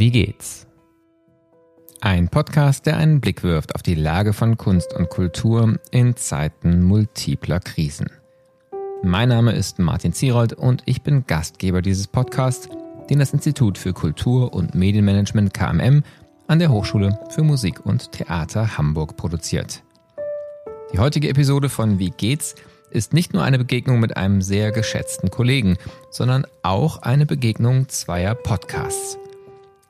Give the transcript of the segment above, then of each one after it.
Wie geht's? Ein Podcast, der einen Blick wirft auf die Lage von Kunst und Kultur in Zeiten multipler Krisen. Mein Name ist Martin Zierold und ich bin Gastgeber dieses Podcasts, den das Institut für Kultur und Medienmanagement KMM an der Hochschule für Musik und Theater Hamburg produziert. Die heutige Episode von Wie geht's ist nicht nur eine Begegnung mit einem sehr geschätzten Kollegen, sondern auch eine Begegnung zweier Podcasts.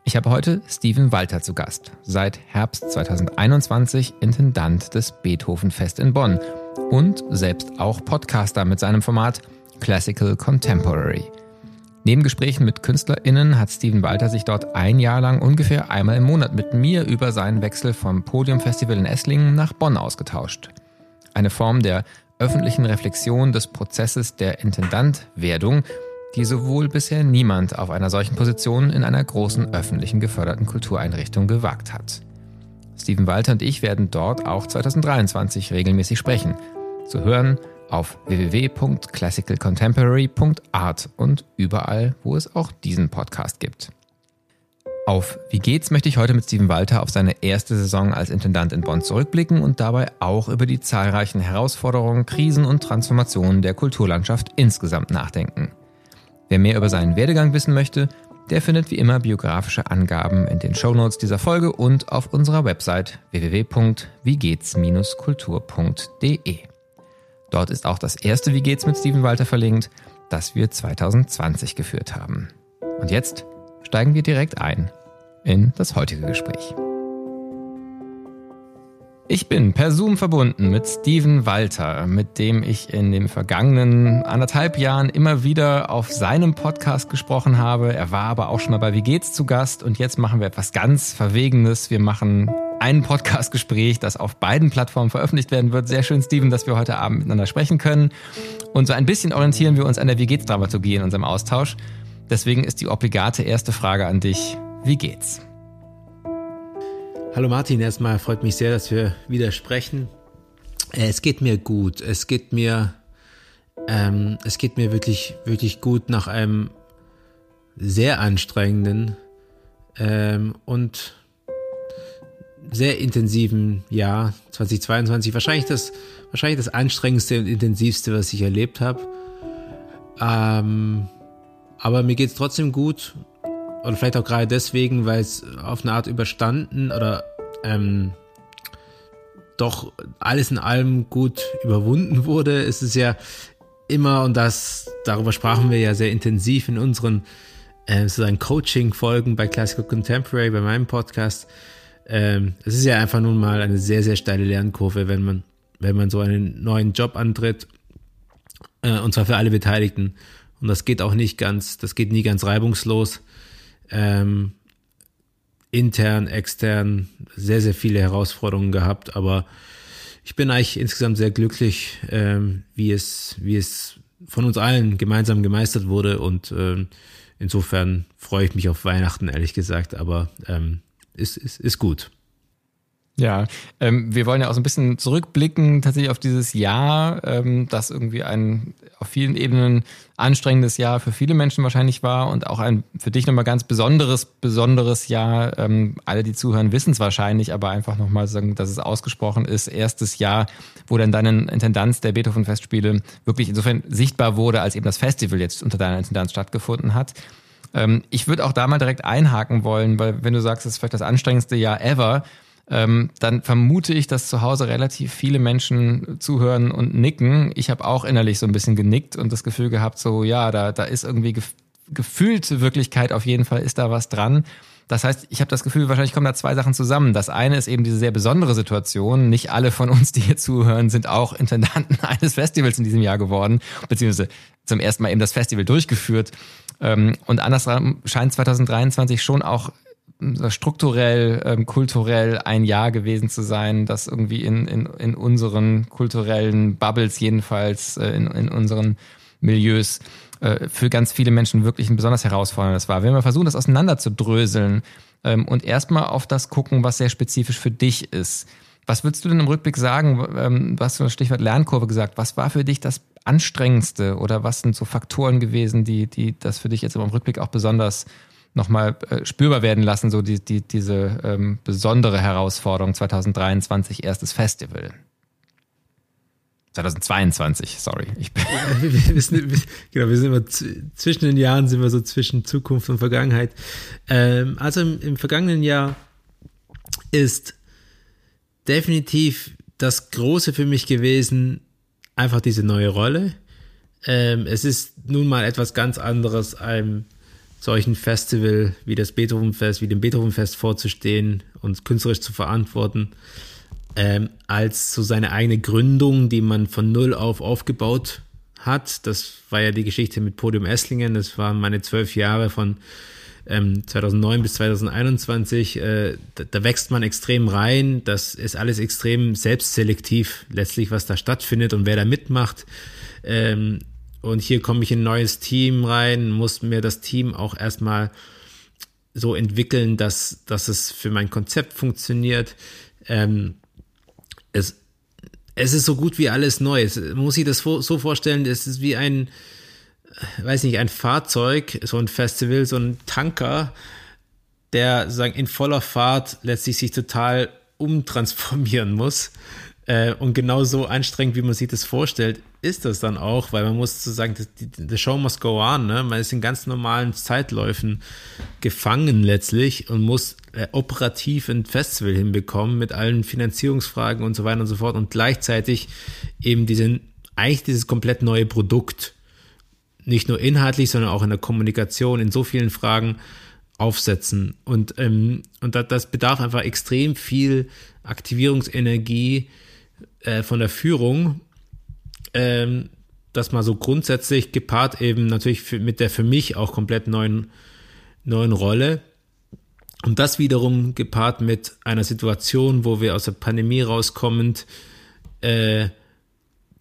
Ich habe heute Steven Walter zu Gast, seit Herbst 2021 Intendant des Beethoven-Fest in Bonn und selbst auch Podcaster mit seinem Format Classical Contemporary. Neben Gesprächen mit KünstlerInnen hat Steven Walter sich dort ein Jahr lang ungefähr einmal im Monat mit mir über seinen Wechsel vom Podiumfestival in Esslingen nach Bonn ausgetauscht. Eine Form der öffentlichen Reflexion des Prozesses der Intendantwerdung, die sowohl bisher niemand auf einer solchen Position in einer großen öffentlichen geförderten Kultureinrichtung gewagt hat. Steven Walter und ich werden dort auch 2023 regelmäßig sprechen. Zu hören auf www.classicalcontemporary.art und überall, wo es auch diesen Podcast gibt. Auf Wie geht's möchte ich heute mit Steven Walter auf seine erste Saison als Intendant in Bonn zurückblicken und dabei auch über die zahlreichen Herausforderungen, Krisen und Transformationen der Kulturlandschaft insgesamt nachdenken. Wer mehr über seinen Werdegang wissen möchte, der findet wie immer biografische Angaben in den Shownotes dieser Folge und auf unserer Website www.wiegehts-kultur.de. Dort ist auch das erste Wie geht's mit Steven Walter verlinkt, das wir 2020 geführt haben. Und jetzt steigen wir direkt ein in das heutige Gespräch. Ich bin per Zoom verbunden mit Steven Walter, mit dem ich in den vergangenen anderthalb Jahren immer wieder auf seinem Podcast gesprochen habe. Er war aber auch schon mal bei Wie geht's zu Gast und jetzt machen wir etwas ganz Verwegenes. Wir machen ein Podcastgespräch, das auf beiden Plattformen veröffentlicht werden wird. Sehr schön, Steven, dass wir heute Abend miteinander sprechen können. Und so ein bisschen orientieren wir uns an der Wie geht's Dramaturgie in unserem Austausch. Deswegen ist die obligate erste Frage an dich. Wie geht's? Hallo Martin, erstmal freut mich sehr, dass wir wieder sprechen. Äh, es geht mir gut. Es geht mir, ähm, es geht mir wirklich, wirklich gut nach einem sehr anstrengenden ähm, und sehr intensiven Jahr 2022. Wahrscheinlich das, wahrscheinlich das anstrengendste und intensivste, was ich erlebt habe. Ähm, aber mir geht es trotzdem gut oder vielleicht auch gerade deswegen, weil es auf eine Art überstanden oder ähm, doch alles in allem gut überwunden wurde. Es ist ja immer, und das, darüber sprachen wir ja sehr intensiv in unseren äh, Coaching-Folgen bei Classical Contemporary, bei meinem Podcast. Ähm, es ist ja einfach nun mal eine sehr, sehr steile Lernkurve, wenn man, wenn man so einen neuen Job antritt. Äh, und zwar für alle Beteiligten. Und das geht auch nicht ganz, das geht nie ganz reibungslos ähm, intern, extern sehr, sehr viele Herausforderungen gehabt, aber ich bin eigentlich insgesamt sehr glücklich, ähm, wie es, wie es von uns allen gemeinsam gemeistert wurde und ähm, insofern freue ich mich auf Weihnachten, ehrlich gesagt, aber ähm, ist, ist, ist gut. Ja, ähm, wir wollen ja auch so ein bisschen zurückblicken tatsächlich auf dieses Jahr, ähm, das irgendwie ein auf vielen Ebenen anstrengendes Jahr für viele Menschen wahrscheinlich war und auch ein für dich nochmal ganz besonderes, besonderes Jahr. Ähm, alle, die zuhören, wissen es wahrscheinlich, aber einfach nochmal sagen, dass es ausgesprochen ist. Erstes Jahr, wo dann deine Intendanz der Beethoven-Festspiele wirklich insofern sichtbar wurde, als eben das Festival jetzt unter deiner Intendanz stattgefunden hat. Ähm, ich würde auch da mal direkt einhaken wollen, weil wenn du sagst, es ist vielleicht das anstrengendste Jahr ever, ähm, dann vermute ich, dass zu Hause relativ viele Menschen zuhören und nicken. Ich habe auch innerlich so ein bisschen genickt und das Gefühl gehabt, so ja, da, da ist irgendwie gef gefühlte Wirklichkeit auf jeden Fall, ist da was dran. Das heißt, ich habe das Gefühl, wahrscheinlich kommen da zwei Sachen zusammen. Das eine ist eben diese sehr besondere Situation. Nicht alle von uns, die hier zuhören, sind auch Intendanten eines Festivals in diesem Jahr geworden, beziehungsweise zum ersten Mal eben das Festival durchgeführt. Ähm, und andersrum scheint 2023 schon auch strukturell, ähm, kulturell ein Jahr gewesen zu sein, das irgendwie in, in, in unseren kulturellen Bubbles jedenfalls, äh, in, in unseren Milieus äh, für ganz viele Menschen wirklich ein besonders herausforderndes war. Wenn wir versuchen, das auseinanderzudröseln ähm, und erstmal auf das gucken, was sehr spezifisch für dich ist. Was würdest du denn im Rückblick sagen? Ähm, du hast so das Stichwort Lernkurve gesagt. Was war für dich das Anstrengendste oder was sind so Faktoren gewesen, die, die das für dich jetzt im Rückblick auch besonders nochmal äh, spürbar werden lassen, so die, die, diese ähm, besondere Herausforderung 2023, erstes Festival. 2022, sorry. Ich bin wir, sind, genau, wir sind immer zwischen den Jahren, sind wir so zwischen Zukunft und Vergangenheit. Ähm, also im, im vergangenen Jahr ist definitiv das Große für mich gewesen, einfach diese neue Rolle. Ähm, es ist nun mal etwas ganz anderes, einem solchen Festival wie das Beethovenfest, wie dem Beethovenfest vorzustehen und künstlerisch zu verantworten, ähm, als so seine eigene Gründung, die man von null auf aufgebaut hat. Das war ja die Geschichte mit Podium Esslingen. Das waren meine zwölf Jahre von ähm, 2009 bis 2021. Äh, da, da, wächst man extrem rein. Das ist alles extrem selbstselektiv, letztlich, was da stattfindet und wer da mitmacht. Ähm, und hier komme ich in ein neues Team rein, muss mir das Team auch erstmal so entwickeln, dass, dass es für mein Konzept funktioniert. Ähm, es, es ist so gut wie alles Neues. Muss sich das so vorstellen, es ist wie ein, weiß nicht, ein Fahrzeug, so ein Festival, so ein Tanker, der sagen in voller Fahrt letztlich sich total umtransformieren muss. Äh, und genau so anstrengend, wie man sich das vorstellt, ist das dann auch, weil man muss sozusagen, the show must go on, ne? Man ist in ganz normalen Zeitläufen gefangen letztlich und muss äh, operativ ein Festival hinbekommen mit allen Finanzierungsfragen und so weiter und so fort und gleichzeitig eben diesen, eigentlich dieses komplett neue Produkt, nicht nur inhaltlich, sondern auch in der Kommunikation, in so vielen Fragen aufsetzen. Und, ähm, und das, das bedarf einfach extrem viel Aktivierungsenergie äh, von der Führung ähm, das mal so grundsätzlich gepaart eben natürlich für, mit der für mich auch komplett neuen, neuen Rolle. Und das wiederum gepaart mit einer Situation, wo wir aus der Pandemie rauskommend äh,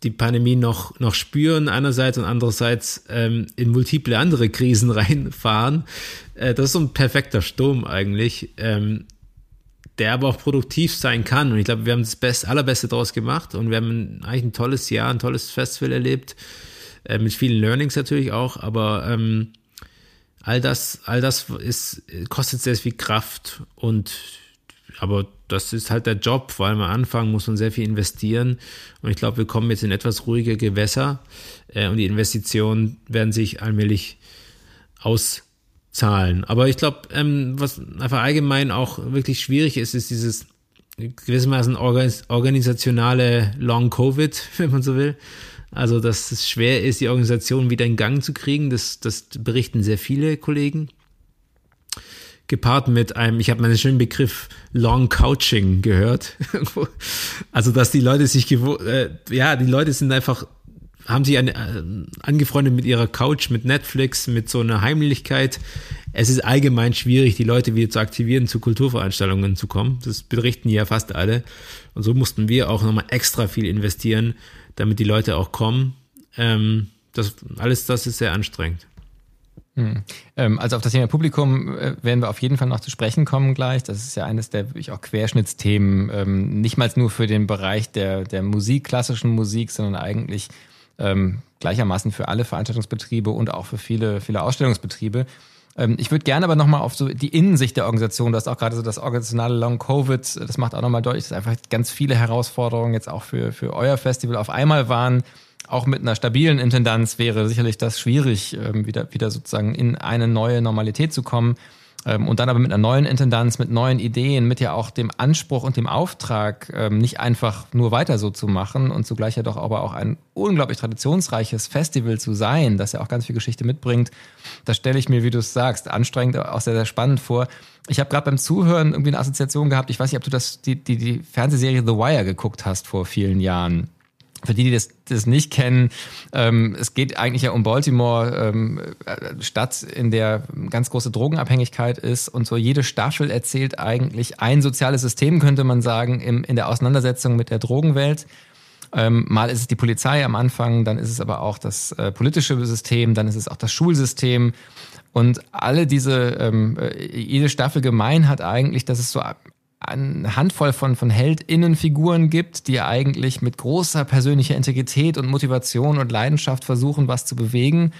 die Pandemie noch, noch spüren einerseits und andererseits ähm, in multiple andere Krisen reinfahren. Äh, das ist so ein perfekter Sturm eigentlich. Ähm, der aber auch produktiv sein kann. Und ich glaube, wir haben das Best, Allerbeste daraus gemacht. Und wir haben eigentlich ein tolles Jahr, ein tolles Festival erlebt, äh, mit vielen Learnings natürlich auch, aber ähm, all das, all das ist, kostet sehr viel Kraft. Und aber das ist halt der Job, vor allem am Anfang muss man sehr viel investieren. Und ich glaube, wir kommen jetzt in etwas ruhige Gewässer. Äh, und die Investitionen werden sich allmählich aus Zahlen. Aber ich glaube, ähm, was einfach allgemein auch wirklich schwierig ist, ist dieses gewissermaßen organisationale Long Covid, wenn man so will. Also, dass es schwer ist, die Organisation wieder in Gang zu kriegen. Das, das berichten sehr viele Kollegen. Gepaart mit einem, ich habe meinen schönen Begriff Long Couching gehört. also, dass die Leute sich gewohnt, äh, ja, die Leute sind einfach haben sich an, äh, angefreundet mit ihrer Couch, mit Netflix, mit so einer Heimlichkeit. Es ist allgemein schwierig, die Leute wieder zu aktivieren, zu Kulturveranstaltungen zu kommen. Das berichten ja fast alle. Und so mussten wir auch nochmal extra viel investieren, damit die Leute auch kommen. Ähm, das, alles das ist sehr anstrengend. Hm. Ähm, also auf das Thema Publikum äh, werden wir auf jeden Fall noch zu sprechen kommen gleich. Das ist ja eines der wirklich auch Querschnittsthemen, ähm, nicht mal nur für den Bereich der, der Musik, klassischen Musik, sondern eigentlich ähm, gleichermaßen für alle Veranstaltungsbetriebe und auch für viele, viele Ausstellungsbetriebe. Ähm, ich würde gerne aber nochmal auf so die Innensicht der Organisation, das ist auch gerade so das organisationale Long Covid, das macht auch nochmal deutlich, dass einfach ganz viele Herausforderungen jetzt auch für, für euer Festival auf einmal waren. Auch mit einer stabilen Intendanz wäre sicherlich das schwierig, ähm, wieder, wieder sozusagen in eine neue Normalität zu kommen. Ähm, und dann aber mit einer neuen Intendanz, mit neuen Ideen, mit ja auch dem Anspruch und dem Auftrag, ähm, nicht einfach nur weiter so zu machen und zugleich ja doch aber auch ein unglaublich traditionsreiches Festival zu sein, das ja auch ganz viel Geschichte mitbringt. Das stelle ich mir, wie du es sagst, anstrengend, auch sehr, sehr spannend vor. Ich habe gerade beim Zuhören irgendwie eine Assoziation gehabt. Ich weiß nicht, ob du das, die, die, die Fernsehserie The Wire geguckt hast vor vielen Jahren. Für die, die das, das nicht kennen, ähm, es geht eigentlich ja um Baltimore, ähm, äh, Stadt, in der ganz große Drogenabhängigkeit ist und so jede Staffel erzählt eigentlich ein soziales System, könnte man sagen, im, in der Auseinandersetzung mit der Drogenwelt. Ähm, mal ist es die Polizei am Anfang, dann ist es aber auch das äh, politische System, dann ist es auch das Schulsystem. Und alle diese, ähm, äh, jede Staffel gemein hat eigentlich, dass es so eine Handvoll von, von Heldinnenfiguren gibt, die eigentlich mit großer persönlicher Integrität und Motivation und Leidenschaft versuchen, was zu bewegen.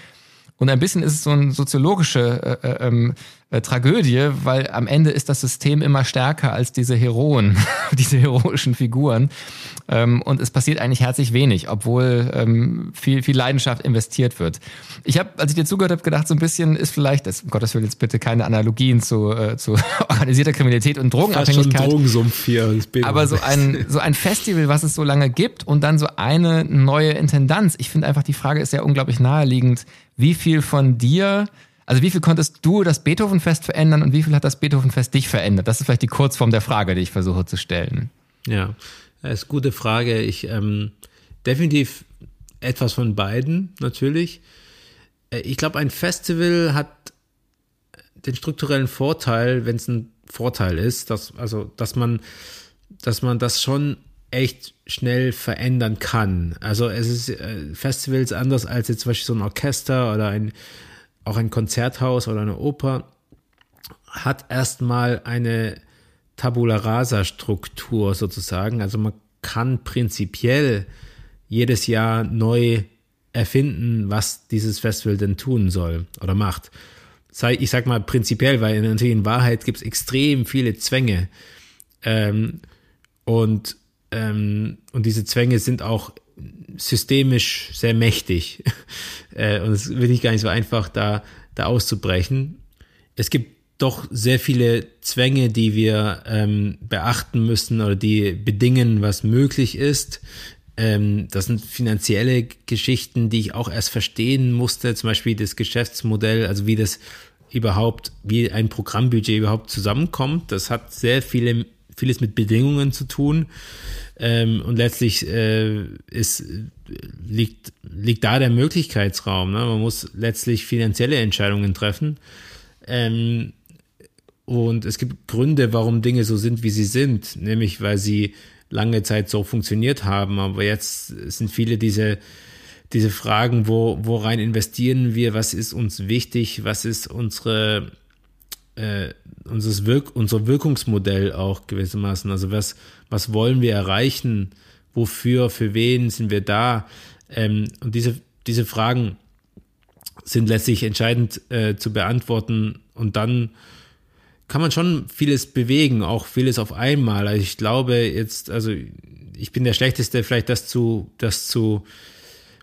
Und ein bisschen ist es so eine soziologische äh, äh, ähm, äh, Tragödie, weil am Ende ist das System immer stärker als diese Heroen, diese heroischen Figuren. Ähm, und es passiert eigentlich herzlich wenig, obwohl ähm, viel, viel Leidenschaft investiert wird. Ich habe, als ich dir zugehört habe, gedacht, so ein bisschen ist vielleicht, das, um Gottes Willen jetzt bitte keine Analogien zu, äh, zu organisierter Kriminalität und Drogenabhängigkeit. Fast schon Drogensumpf hier. Aber so ein, so ein Festival, was es so lange gibt und dann so eine neue Intendanz. Ich finde einfach, die Frage ist ja unglaublich naheliegend. Wie viel von dir also wie viel konntest du das Beethovenfest verändern und wie viel hat das Beethovenfest dich verändert? Das ist vielleicht die Kurzform der Frage, die ich versuche zu stellen. Ja, das ist eine gute Frage. Ich ähm, definitiv etwas von beiden natürlich. Äh, ich glaube, ein Festival hat den strukturellen Vorteil, wenn es ein Vorteil ist, dass also dass man dass man das schon echt schnell verändern kann. Also es ist äh, Festivals anders als jetzt zum Beispiel so ein Orchester oder ein auch ein Konzerthaus oder eine Oper hat erstmal eine Tabula rasa Struktur sozusagen. Also man kann prinzipiell jedes Jahr neu erfinden, was dieses Festival denn tun soll oder macht. Ich sag mal prinzipiell, weil natürlich in Wahrheit gibt es extrem viele Zwänge. Ähm, und, ähm, und diese Zwänge sind auch systemisch sehr mächtig. Äh, und es ist wirklich gar nicht so einfach, da, da auszubrechen. Es gibt doch sehr viele Zwänge, die wir ähm, beachten müssen oder die bedingen, was möglich ist. Ähm, das sind finanzielle Geschichten, die ich auch erst verstehen musste, zum Beispiel das Geschäftsmodell, also wie das überhaupt, wie ein Programmbudget überhaupt zusammenkommt. Das hat sehr viele, vieles mit Bedingungen zu tun. Ähm, und letztlich äh, ist, liegt, liegt da der Möglichkeitsraum. Ne? Man muss letztlich finanzielle Entscheidungen treffen. Ähm, und es gibt Gründe, warum Dinge so sind, wie sie sind, nämlich weil sie lange Zeit so funktioniert haben. Aber jetzt sind viele diese, diese Fragen, wo, wo rein investieren wir, was ist uns wichtig, was ist unsere äh, unseres Wirk unser Wirkungsmodell auch gewissermaßen. Also was, was wollen wir erreichen? Wofür, für wen sind wir da? Ähm, und diese, diese Fragen sind letztlich entscheidend äh, zu beantworten und dann kann man schon vieles bewegen, auch vieles auf einmal. Also ich glaube jetzt, also ich bin der Schlechteste, vielleicht das zu, das zu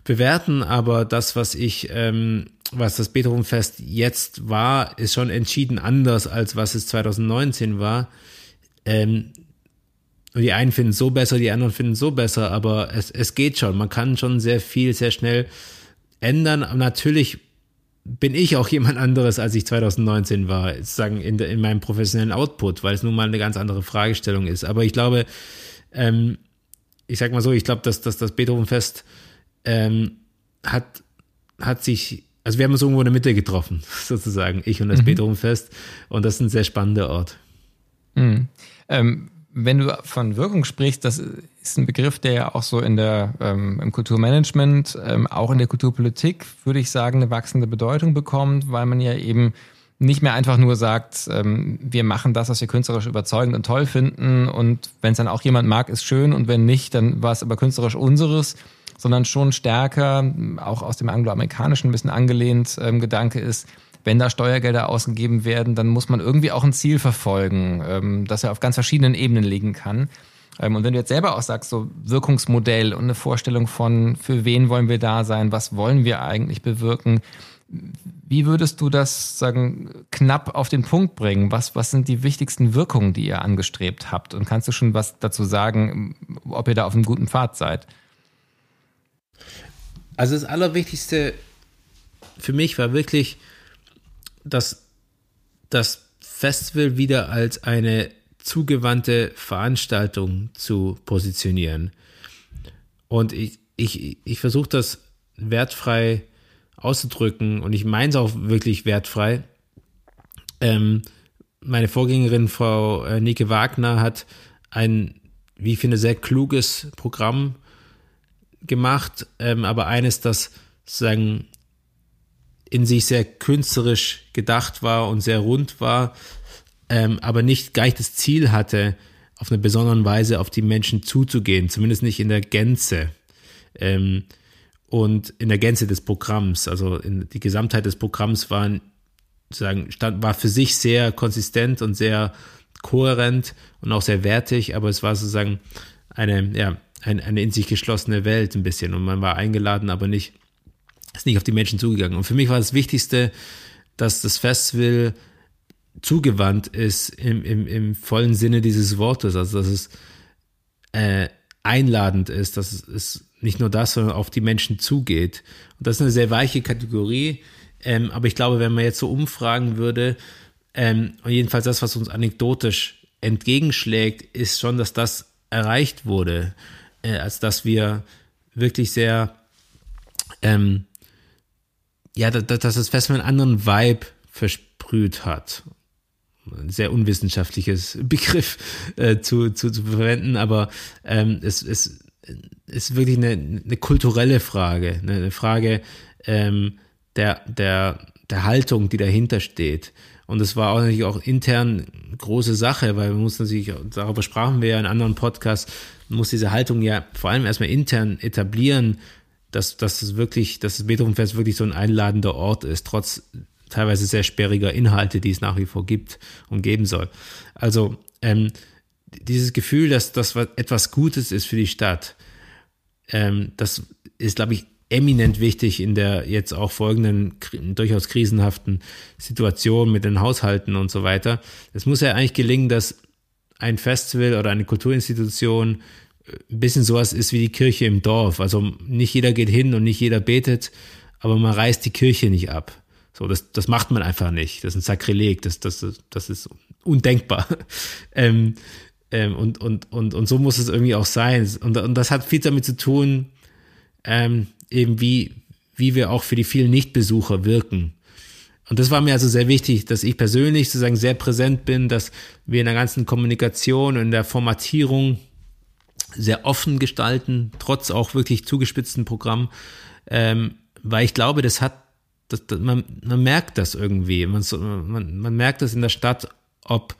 bewerten, aber das, was ich ähm, was das Beethovenfest jetzt war, ist schon entschieden anders, als was es 2019 war. Ähm, und die einen finden es so besser, die anderen finden es so besser, aber es, es geht schon. Man kann schon sehr viel, sehr schnell ändern. Aber natürlich bin ich auch jemand anderes, als ich 2019 war, sozusagen in, in meinem professionellen Output, weil es nun mal eine ganz andere Fragestellung ist. Aber ich glaube, ähm, ich sag mal so, ich glaube, dass, dass das Beethovenfest ähm, hat, hat sich also wir haben uns irgendwo in der Mitte getroffen, sozusagen, ich und das mhm. Beethovenfest. Und das ist ein sehr spannender Ort. Mhm. Ähm, wenn du von Wirkung sprichst, das ist ein Begriff, der ja auch so in der ähm, im Kulturmanagement, ähm, auch in der Kulturpolitik, würde ich sagen, eine wachsende Bedeutung bekommt, weil man ja eben nicht mehr einfach nur sagt, ähm, wir machen das, was wir künstlerisch überzeugend und toll finden und wenn es dann auch jemand mag, ist schön und wenn nicht, dann war es aber künstlerisch unseres, sondern schon stärker, auch aus dem angloamerikanischen ein bisschen angelehnt, ähm, Gedanke ist, wenn da Steuergelder ausgegeben werden, dann muss man irgendwie auch ein Ziel verfolgen, ähm, das er auf ganz verschiedenen Ebenen liegen kann. Ähm, und wenn du jetzt selber auch sagst, so Wirkungsmodell und eine Vorstellung von, für wen wollen wir da sein, was wollen wir eigentlich bewirken, wie würdest du das sagen knapp auf den Punkt bringen? Was, was sind die wichtigsten Wirkungen, die ihr angestrebt habt? Und kannst du schon was dazu sagen, ob ihr da auf einem guten Pfad seid? Also das Allerwichtigste für mich war wirklich, dass das Festival wieder als eine zugewandte Veranstaltung zu positionieren. Und ich, ich, ich versuche das wertfrei auszudrücken und ich meine es auch wirklich wertfrei. Ähm, meine Vorgängerin, Frau äh, Nike Wagner, hat ein, wie ich finde, sehr kluges Programm gemacht, ähm, aber eines, das sozusagen in sich sehr künstlerisch gedacht war und sehr rund war, ähm, aber nicht gleich das Ziel hatte, auf eine besondere Weise auf die Menschen zuzugehen, zumindest nicht in der Gänze. Ähm, und in der Gänze des Programms, also in die Gesamtheit des Programms war sagen, stand, war für sich sehr konsistent und sehr kohärent und auch sehr wertig, aber es war sozusagen eine, ja, ein, eine in sich geschlossene Welt ein bisschen und man war eingeladen, aber nicht, ist nicht auf die Menschen zugegangen. Und für mich war das Wichtigste, dass das Festival zugewandt ist im, im, im vollen Sinne dieses Wortes, also dass es äh, einladend ist, dass es nicht nur das, sondern auf die Menschen zugeht. Und das ist eine sehr weiche Kategorie, ähm, aber ich glaube, wenn man jetzt so umfragen würde, ähm, und jedenfalls das, was uns anekdotisch entgegenschlägt, ist schon, dass das erreicht wurde, äh, als dass wir wirklich sehr, ähm, ja, dass, dass das Festival einen anderen Vibe versprüht hat. Ein sehr unwissenschaftliches Begriff äh, zu, zu, zu verwenden, aber ähm, es, es ist wirklich eine, eine kulturelle Frage, ne, eine Frage ähm, der, der, der Haltung, die dahinter steht. Und es war auch natürlich auch intern große Sache, weil man muss natürlich, darüber sprachen wir ja in anderen Podcasts, muss diese Haltung ja vor allem erstmal intern etablieren, dass, dass es wirklich, dass das Beethovenfest wirklich so ein einladender Ort ist, trotz teilweise sehr sperriger Inhalte, die es nach wie vor gibt und geben soll. Also ähm, dieses Gefühl, dass das etwas Gutes ist für die Stadt, ähm, das ist, glaube ich, eminent wichtig in der jetzt auch folgenden durchaus krisenhaften Situation mit den Haushalten und so weiter. Es muss ja eigentlich gelingen, dass ein Festival oder eine Kulturinstitution ein bisschen sowas ist wie die Kirche im Dorf. Also nicht jeder geht hin und nicht jeder betet, aber man reißt die Kirche nicht ab. So, das, das macht man einfach nicht. Das ist ein Sakrileg, das, das, das ist undenkbar. ähm, ähm, und, und, und, und so muss es irgendwie auch sein. Und, und das hat viel damit zu tun, ähm, eben wie, wie wir auch für die vielen Nichtbesucher wirken. Und das war mir also sehr wichtig, dass ich persönlich sozusagen sehr präsent bin, dass wir in der ganzen Kommunikation und in der Formatierung sehr offen gestalten, trotz auch wirklich zugespitzten Programm, ähm, weil ich glaube, das hat, das, das, man, man merkt das irgendwie, man, man, man merkt das in der Stadt, ob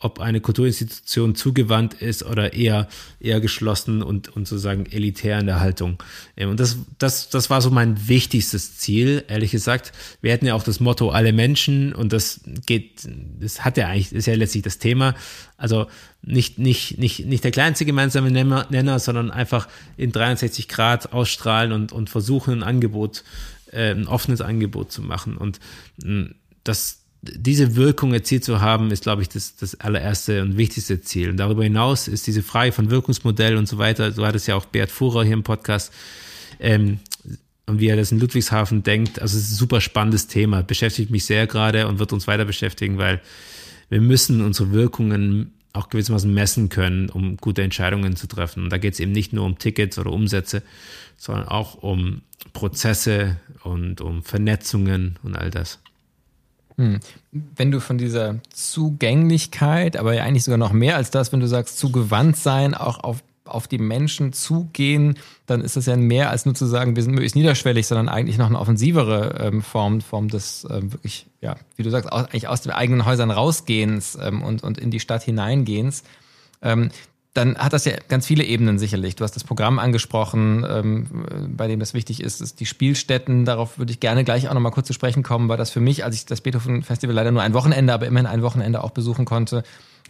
ob eine Kulturinstitution zugewandt ist oder eher, eher geschlossen und, und sozusagen elitär in der Haltung. Ähm, und das, das, das war so mein wichtigstes Ziel, ehrlich gesagt. Wir hatten ja auch das Motto alle Menschen und das geht, das hat ja eigentlich, ist ja letztlich das Thema. Also nicht, nicht, nicht, nicht der kleinste gemeinsame Nenner, Nenner sondern einfach in 63 Grad ausstrahlen und, und versuchen ein Angebot, äh, ein offenes Angebot zu machen. Und mm, das, diese Wirkung erzielt zu haben, ist, glaube ich, das, das allererste und wichtigste Ziel. Und darüber hinaus ist diese Frage von Wirkungsmodell und so weiter, so hat es ja auch Bert Fuhrer hier im Podcast, ähm, und wie er das in Ludwigshafen denkt. Also es ist ein super spannendes Thema, beschäftigt mich sehr gerade und wird uns weiter beschäftigen, weil wir müssen unsere Wirkungen auch gewissermaßen messen können, um gute Entscheidungen zu treffen. Und da geht es eben nicht nur um Tickets oder Umsätze, sondern auch um Prozesse und um Vernetzungen und all das. Hm. Wenn du von dieser Zugänglichkeit, aber ja eigentlich sogar noch mehr als das, wenn du sagst, zugewandt sein, auch auf, auf die Menschen zugehen, dann ist das ja mehr als nur zu sagen, wir sind möglichst niederschwellig, sondern eigentlich noch eine offensivere ähm, Form, Form des ähm, wirklich, ja, wie du sagst, aus, eigentlich aus den eigenen Häusern rausgehens ähm, und, und in die Stadt hineingehens. Ähm, dann hat das ja ganz viele Ebenen sicherlich. Du hast das Programm angesprochen, ähm, bei dem das wichtig ist, ist die Spielstätten. Darauf würde ich gerne gleich auch nochmal kurz zu sprechen kommen, weil das für mich, als ich das Beethoven Festival leider nur ein Wochenende, aber immerhin ein Wochenende auch besuchen konnte,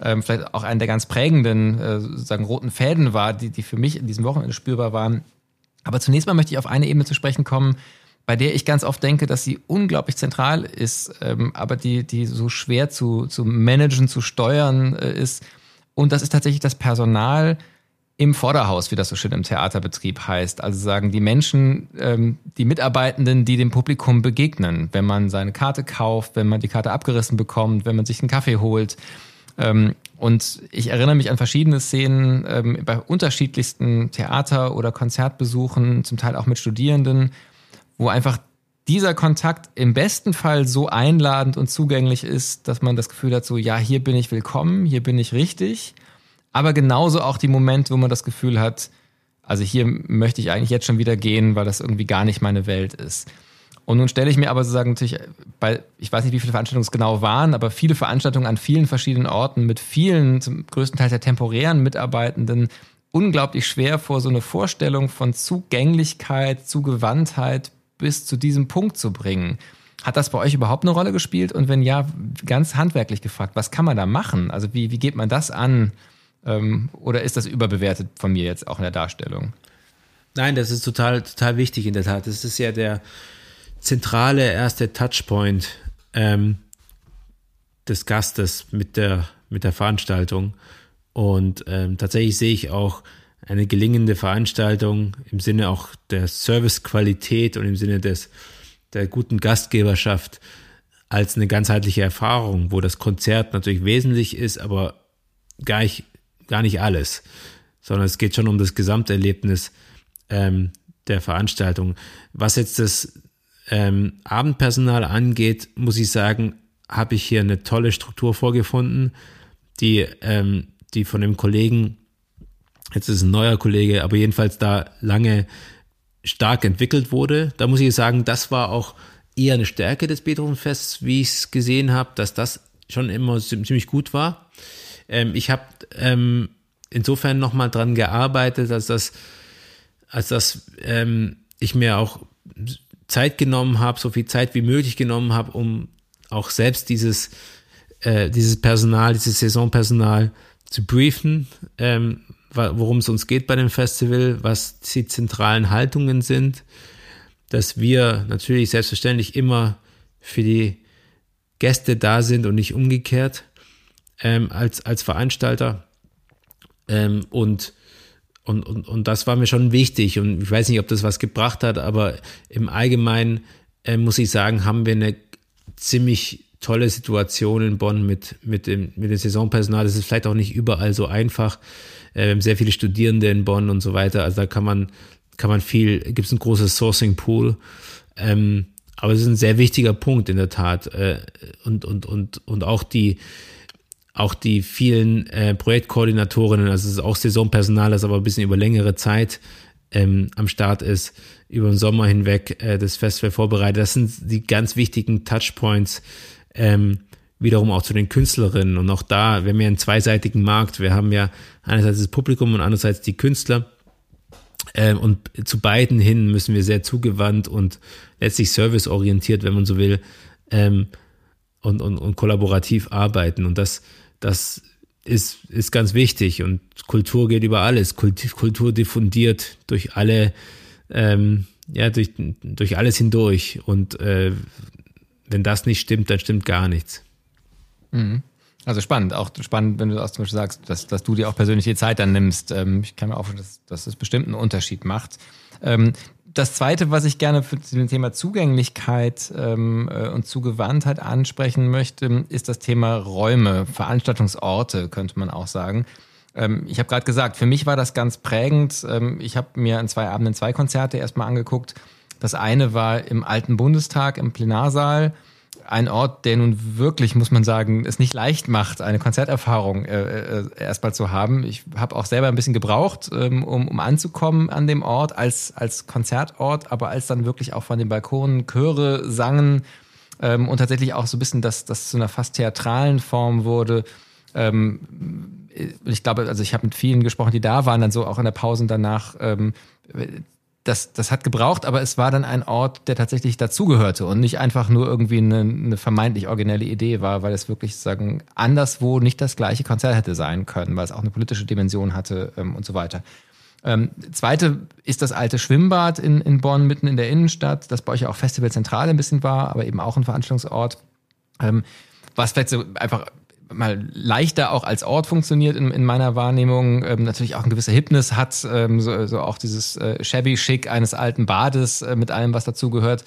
ähm, vielleicht auch einen der ganz prägenden, äh, sozusagen roten Fäden war, die, die für mich in diesem Wochenende spürbar waren. Aber zunächst mal möchte ich auf eine Ebene zu sprechen kommen, bei der ich ganz oft denke, dass sie unglaublich zentral ist, ähm, aber die, die so schwer zu, zu managen, zu steuern äh, ist und das ist tatsächlich das Personal im Vorderhaus, wie das so schön im Theaterbetrieb heißt. Also sagen die Menschen, ähm, die Mitarbeitenden, die dem Publikum begegnen, wenn man seine Karte kauft, wenn man die Karte abgerissen bekommt, wenn man sich einen Kaffee holt. Ähm, und ich erinnere mich an verschiedene Szenen ähm, bei unterschiedlichsten Theater- oder Konzertbesuchen, zum Teil auch mit Studierenden, wo einfach dieser Kontakt im besten Fall so einladend und zugänglich ist, dass man das Gefühl hat, so, ja, hier bin ich willkommen, hier bin ich richtig. Aber genauso auch die Momente, wo man das Gefühl hat, also hier möchte ich eigentlich jetzt schon wieder gehen, weil das irgendwie gar nicht meine Welt ist. Und nun stelle ich mir aber sozusagen natürlich bei, ich weiß nicht, wie viele Veranstaltungen es genau waren, aber viele Veranstaltungen an vielen verschiedenen Orten mit vielen, zum größten Teil der temporären Mitarbeitenden, unglaublich schwer vor, so eine Vorstellung von Zugänglichkeit, Zugewandtheit bis zu diesem Punkt zu bringen. Hat das bei euch überhaupt eine Rolle gespielt? Und wenn ja, ganz handwerklich gefragt, was kann man da machen? Also wie, wie geht man das an? Ähm, oder ist das überbewertet von mir jetzt auch in der Darstellung? Nein, das ist total, total wichtig in der Tat. Das ist ja der zentrale erste Touchpoint ähm, des Gastes mit der, mit der Veranstaltung. Und ähm, tatsächlich sehe ich auch eine gelingende Veranstaltung im Sinne auch der Servicequalität und im Sinne des, der guten Gastgeberschaft als eine ganzheitliche Erfahrung, wo das Konzert natürlich wesentlich ist, aber gar nicht, gar nicht alles, sondern es geht schon um das Gesamterlebnis ähm, der Veranstaltung. Was jetzt das ähm, Abendpersonal angeht, muss ich sagen, habe ich hier eine tolle Struktur vorgefunden, die, ähm, die von dem Kollegen, jetzt ist ein neuer Kollege, aber jedenfalls da lange stark entwickelt wurde. Da muss ich sagen, das war auch eher eine Stärke des Beethovenfests, wie ich es gesehen habe, dass das schon immer ziemlich gut war. Ähm, ich habe ähm, insofern nochmal dran gearbeitet, dass das, als dass ähm, ich mir auch Zeit genommen habe, so viel Zeit wie möglich genommen habe, um auch selbst dieses, äh, dieses Personal, dieses Saisonpersonal zu briefen, ähm, worum es uns geht bei dem Festival, was die zentralen Haltungen sind, dass wir natürlich selbstverständlich immer für die Gäste da sind und nicht umgekehrt ähm, als, als Veranstalter. Ähm, und, und, und, und das war mir schon wichtig. Und ich weiß nicht, ob das was gebracht hat, aber im Allgemeinen äh, muss ich sagen, haben wir eine ziemlich tolle Situation in Bonn mit, mit, dem, mit dem Saisonpersonal. Das ist vielleicht auch nicht überall so einfach. Äh, wir haben sehr viele Studierende in Bonn und so weiter. Also da kann man, kann man viel, gibt es ein großes Sourcing Pool. Ähm, aber es ist ein sehr wichtiger Punkt in der Tat. Äh, und, und, und, und auch die, auch die vielen äh, Projektkoordinatorinnen, also es ist auch Saisonpersonal, das aber ein bisschen über längere Zeit ähm, am Start ist, über den Sommer hinweg äh, das Festival vorbereitet. Das sind die ganz wichtigen Touchpoints, ähm, wiederum auch zu den Künstlerinnen. Und auch da, wir haben ja einen zweiseitigen Markt. Wir haben ja einerseits das Publikum und andererseits die Künstler. Ähm, und zu beiden hin müssen wir sehr zugewandt und letztlich serviceorientiert, wenn man so will, ähm, und, und, und kollaborativ arbeiten. Und das, das ist, ist ganz wichtig. Und Kultur geht über alles. Kultur diffundiert durch alle, ähm, ja, durch, durch alles hindurch. Und äh, wenn das nicht stimmt, dann stimmt gar nichts. Mhm. Also spannend, auch spannend, wenn du auch zum Beispiel sagst, dass, dass du dir auch persönlich die Zeit dann nimmst. Ähm, ich kann mir auch vorstellen, dass, dass das bestimmt einen Unterschied macht. Ähm, das Zweite, was ich gerne für das Thema Zugänglichkeit ähm, äh, und Zugewandtheit ansprechen möchte, ist das Thema Räume, Veranstaltungsorte, könnte man auch sagen. Ich habe gerade gesagt, für mich war das ganz prägend. Ich habe mir an zwei Abenden zwei Konzerte erstmal angeguckt. Das eine war im Alten Bundestag im Plenarsaal ein Ort, der nun wirklich, muss man sagen, es nicht leicht macht, eine Konzerterfahrung äh, äh, erstmal zu haben. Ich habe auch selber ein bisschen gebraucht, ähm, um, um anzukommen an dem Ort als, als Konzertort, aber als dann wirklich auch von den Balkonen Chöre sangen ähm, und tatsächlich auch so ein bisschen das, das zu einer fast theatralen Form wurde. Ähm, ich glaube, also ich habe mit vielen gesprochen, die da waren, dann so auch in der Pause danach. Ähm, das, das hat gebraucht, aber es war dann ein Ort, der tatsächlich dazugehörte und nicht einfach nur irgendwie eine, eine vermeintlich originelle Idee war, weil es wirklich sagen anderswo nicht das gleiche Konzert hätte sein können, weil es auch eine politische Dimension hatte ähm, und so weiter. Ähm, zweite ist das alte Schwimmbad in, in Bonn, mitten in der Innenstadt, das bei euch ja auch Festivalzentral ein bisschen war, aber eben auch ein Veranstaltungsort. Ähm, was vielleicht so einfach mal leichter auch als Ort funktioniert in, in meiner Wahrnehmung, ähm, natürlich auch ein gewisser Hipness hat, ähm, so, so auch dieses äh, shabby Schick eines alten Bades äh, mit allem, was dazugehört,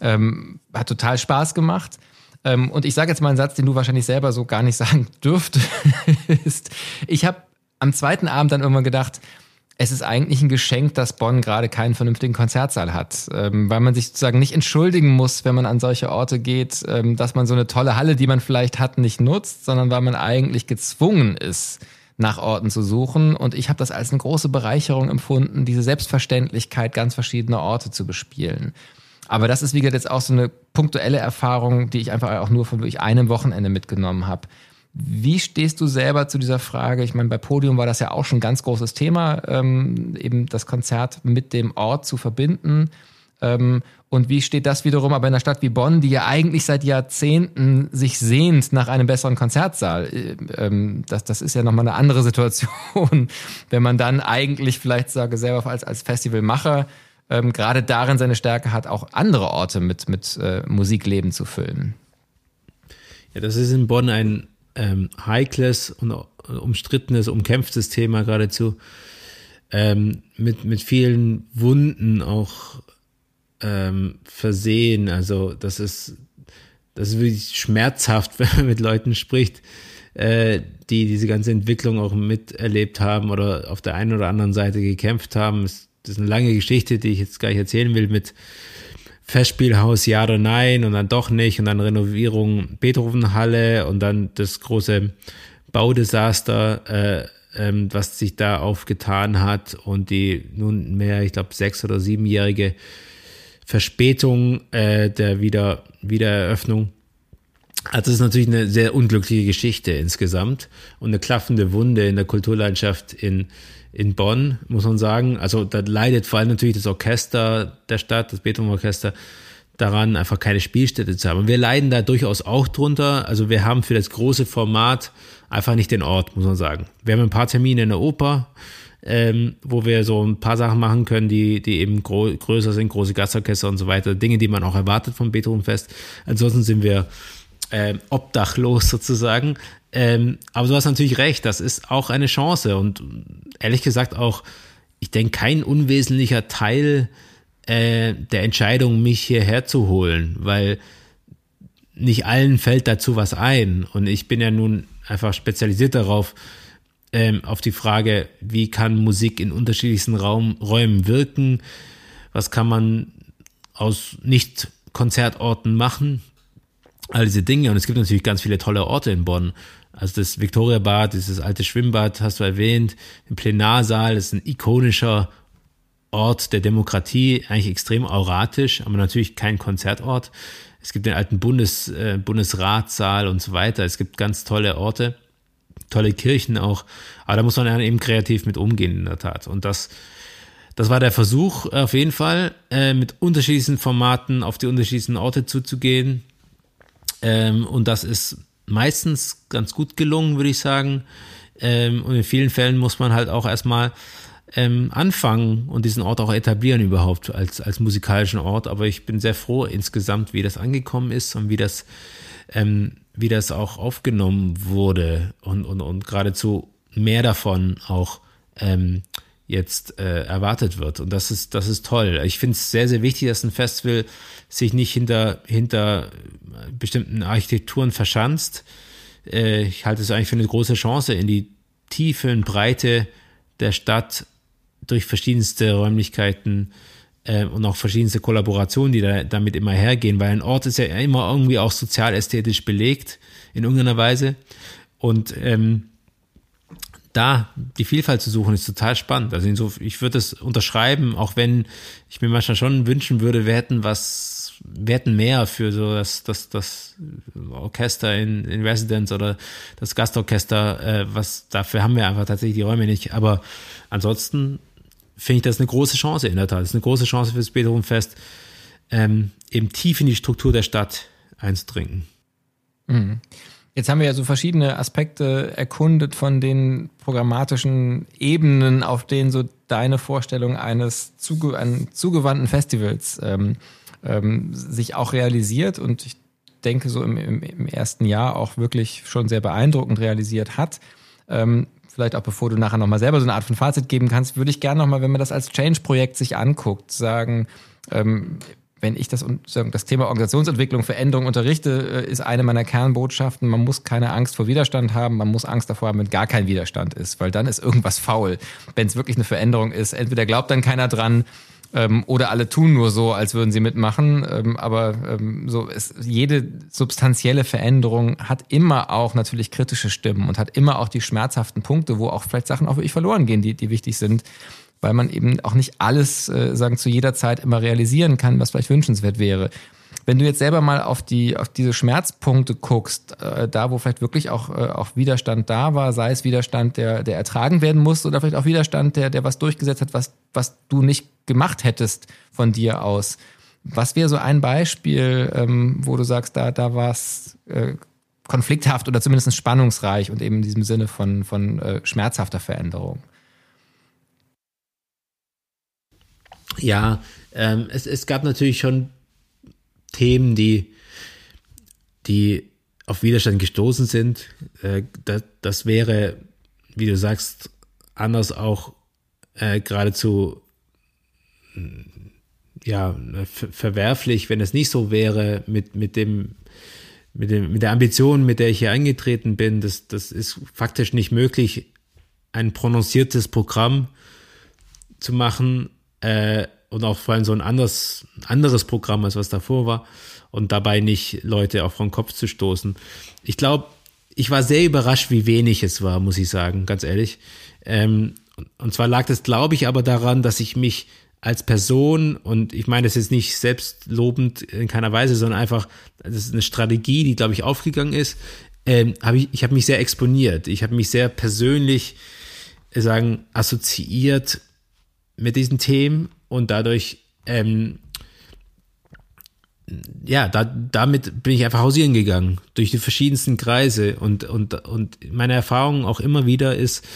ähm, hat total Spaß gemacht. Ähm, und ich sage jetzt mal einen Satz, den du wahrscheinlich selber so gar nicht sagen dürftest. ich habe am zweiten Abend dann irgendwann gedacht, es ist eigentlich ein Geschenk, dass Bonn gerade keinen vernünftigen Konzertsaal hat, ähm, weil man sich sozusagen nicht entschuldigen muss, wenn man an solche Orte geht, ähm, dass man so eine tolle Halle, die man vielleicht hat, nicht nutzt, sondern weil man eigentlich gezwungen ist, nach Orten zu suchen. Und ich habe das als eine große Bereicherung empfunden, diese Selbstverständlichkeit, ganz verschiedene Orte zu bespielen. Aber das ist, wie gesagt, jetzt auch so eine punktuelle Erfahrung, die ich einfach auch nur von wirklich einem Wochenende mitgenommen habe. Wie stehst du selber zu dieser Frage? Ich meine, bei Podium war das ja auch schon ein ganz großes Thema, ähm, eben das Konzert mit dem Ort zu verbinden. Ähm, und wie steht das wiederum aber in einer Stadt wie Bonn, die ja eigentlich seit Jahrzehnten sich sehnt nach einem besseren Konzertsaal? Äh, ähm, das, das ist ja nochmal eine andere Situation, wenn man dann eigentlich vielleicht sage selber als, als Festivalmacher ähm, gerade darin seine Stärke hat, auch andere Orte mit, mit äh, Musikleben zu füllen. Ja, das ist in Bonn ein ähm, heikles und umstrittenes, umkämpftes Thema geradezu. Ähm, mit, mit vielen Wunden auch ähm, versehen. Also das ist, das ist wirklich schmerzhaft, wenn man mit Leuten spricht, äh, die diese ganze Entwicklung auch miterlebt haben oder auf der einen oder anderen Seite gekämpft haben. Das ist eine lange Geschichte, die ich jetzt gar nicht erzählen will mit Festspielhaus ja oder nein und dann doch nicht und dann Renovierung Beethovenhalle und dann das große Baudesaster, äh, ähm, was sich da aufgetan hat und die nunmehr, ich glaube, sechs- oder siebenjährige Verspätung äh, der Wieder Wiedereröffnung. Also das ist natürlich eine sehr unglückliche Geschichte insgesamt und eine klaffende Wunde in der Kulturlandschaft in, in Bonn, muss man sagen. Also da leidet vor allem natürlich das Orchester der Stadt, das Beethoven-Orchester, daran, einfach keine Spielstätte zu haben. Und wir leiden da durchaus auch drunter. Also wir haben für das große Format einfach nicht den Ort, muss man sagen. Wir haben ein paar Termine in der Oper, ähm, wo wir so ein paar Sachen machen können, die, die eben größer sind, große Gastorchester und so weiter, Dinge, die man auch erwartet vom Beethovenfest. Ansonsten sind wir äh, obdachlos sozusagen. Ähm, aber du hast natürlich recht, das ist auch eine Chance. Und ehrlich gesagt auch, ich denke, kein unwesentlicher Teil äh, der Entscheidung, mich hierher zu holen, weil nicht allen fällt dazu was ein. Und ich bin ja nun einfach spezialisiert darauf, ähm, auf die Frage, wie kann Musik in unterschiedlichsten Raum, Räumen wirken, was kann man aus Nicht-Konzertorten machen, all diese Dinge. Und es gibt natürlich ganz viele tolle Orte in Bonn. Also das Victoria Bad, dieses alte Schwimmbad, hast du erwähnt, im Plenarsaal, das ist ein ikonischer Ort der Demokratie, eigentlich extrem auratisch, aber natürlich kein Konzertort. Es gibt den alten Bundes, äh, Bundesratssaal und so weiter. Es gibt ganz tolle Orte tolle Kirchen auch. Aber da muss man eben kreativ mit umgehen, in der Tat. Und das, das war der Versuch auf jeden Fall, äh, mit unterschiedlichen Formaten auf die unterschiedlichen Orte zuzugehen. Ähm, und das ist meistens ganz gut gelungen, würde ich sagen. Ähm, und in vielen Fällen muss man halt auch erstmal ähm, anfangen und diesen Ort auch etablieren überhaupt als, als musikalischen Ort. Aber ich bin sehr froh insgesamt, wie das angekommen ist und wie das ähm, wie das auch aufgenommen wurde und, und, und geradezu mehr davon auch ähm, jetzt äh, erwartet wird. Und das ist, das ist toll. Ich finde es sehr, sehr wichtig, dass ein Festival sich nicht hinter, hinter bestimmten Architekturen verschanzt. Äh, ich halte es eigentlich für eine große Chance, in die Tiefe und Breite der Stadt durch verschiedenste Räumlichkeiten äh, und auch verschiedenste Kollaborationen, die da, damit immer hergehen, weil ein Ort ist ja immer irgendwie auch sozial-ästhetisch belegt in irgendeiner Weise. Und ähm, da die Vielfalt zu suchen, ist total spannend. Also insofern, ich würde es unterschreiben, auch wenn ich mir manchmal schon wünschen würde, wir hätten was, wir hätten mehr für so das, das, das Orchester in, in Residence oder das Gastorchester, äh, was dafür haben wir einfach tatsächlich die Räume nicht. Aber ansonsten finde ich das eine große Chance in der Tat. Das ist eine große Chance fürs Beethovenfest, ähm, eben tief in die Struktur der Stadt einzudringen. Mhm. Jetzt haben wir ja so verschiedene Aspekte erkundet von den programmatischen Ebenen, auf denen so deine Vorstellung eines zuge einen zugewandten Festivals ähm, ähm, sich auch realisiert und ich denke so im, im, im, ersten Jahr auch wirklich schon sehr beeindruckend realisiert hat. Ähm, vielleicht auch bevor du nachher nochmal selber so eine Art von Fazit geben kannst, würde ich gerne nochmal, wenn man das als Change-Projekt sich anguckt, sagen, ähm, wenn ich das, das Thema Organisationsentwicklung, Veränderung unterrichte, äh, ist eine meiner Kernbotschaften, man muss keine Angst vor Widerstand haben, man muss Angst davor haben, wenn gar kein Widerstand ist, weil dann ist irgendwas faul. Wenn es wirklich eine Veränderung ist, entweder glaubt dann keiner dran, ähm, oder alle tun nur so, als würden sie mitmachen. Ähm, aber ähm, so ist, jede substanzielle Veränderung hat immer auch natürlich kritische Stimmen und hat immer auch die schmerzhaften Punkte, wo auch vielleicht Sachen auch wirklich verloren gehen, die, die wichtig sind. Weil man eben auch nicht alles äh, sagen zu jeder Zeit immer realisieren kann, was vielleicht wünschenswert wäre. Wenn du jetzt selber mal auf die auf diese Schmerzpunkte guckst, äh, da wo vielleicht wirklich auch äh, auch Widerstand da war, sei es Widerstand, der der ertragen werden muss, oder vielleicht auch Widerstand, der der was durchgesetzt hat, was was du nicht gemacht hättest von dir aus. Was wäre so ein Beispiel, ähm, wo du sagst, da da war es äh, konflikthaft oder zumindest spannungsreich und eben in diesem Sinne von von äh, schmerzhafter Veränderung? Ja, ähm, es, es gab natürlich schon Themen, die, die auf Widerstand gestoßen sind. Äh, das, das wäre, wie du sagst, anders auch äh, geradezu ja, verwerflich, wenn es nicht so wäre mit, mit dem, mit dem, mit der Ambition, mit der ich hier eingetreten bin. Das, das ist faktisch nicht möglich, ein prononciertes Programm zu machen, äh, und auch vor allem so ein anderes, anderes Programm, als was davor war und dabei nicht Leute auch vom Kopf zu stoßen. Ich glaube, ich war sehr überrascht, wie wenig es war, muss ich sagen, ganz ehrlich. Ähm, und zwar lag das, glaube ich, aber daran, dass ich mich als Person, und ich meine das jetzt nicht selbstlobend in keiner Weise, sondern einfach, das ist eine Strategie, die, glaube ich, aufgegangen ist, ähm, hab ich, ich habe mich sehr exponiert. Ich habe mich sehr persönlich, äh, sagen, assoziiert mit diesen Themen und dadurch, ähm, ja, da, damit bin ich einfach hausieren gegangen, durch die verschiedensten Kreise und, und, und meine Erfahrung auch immer wieder ist,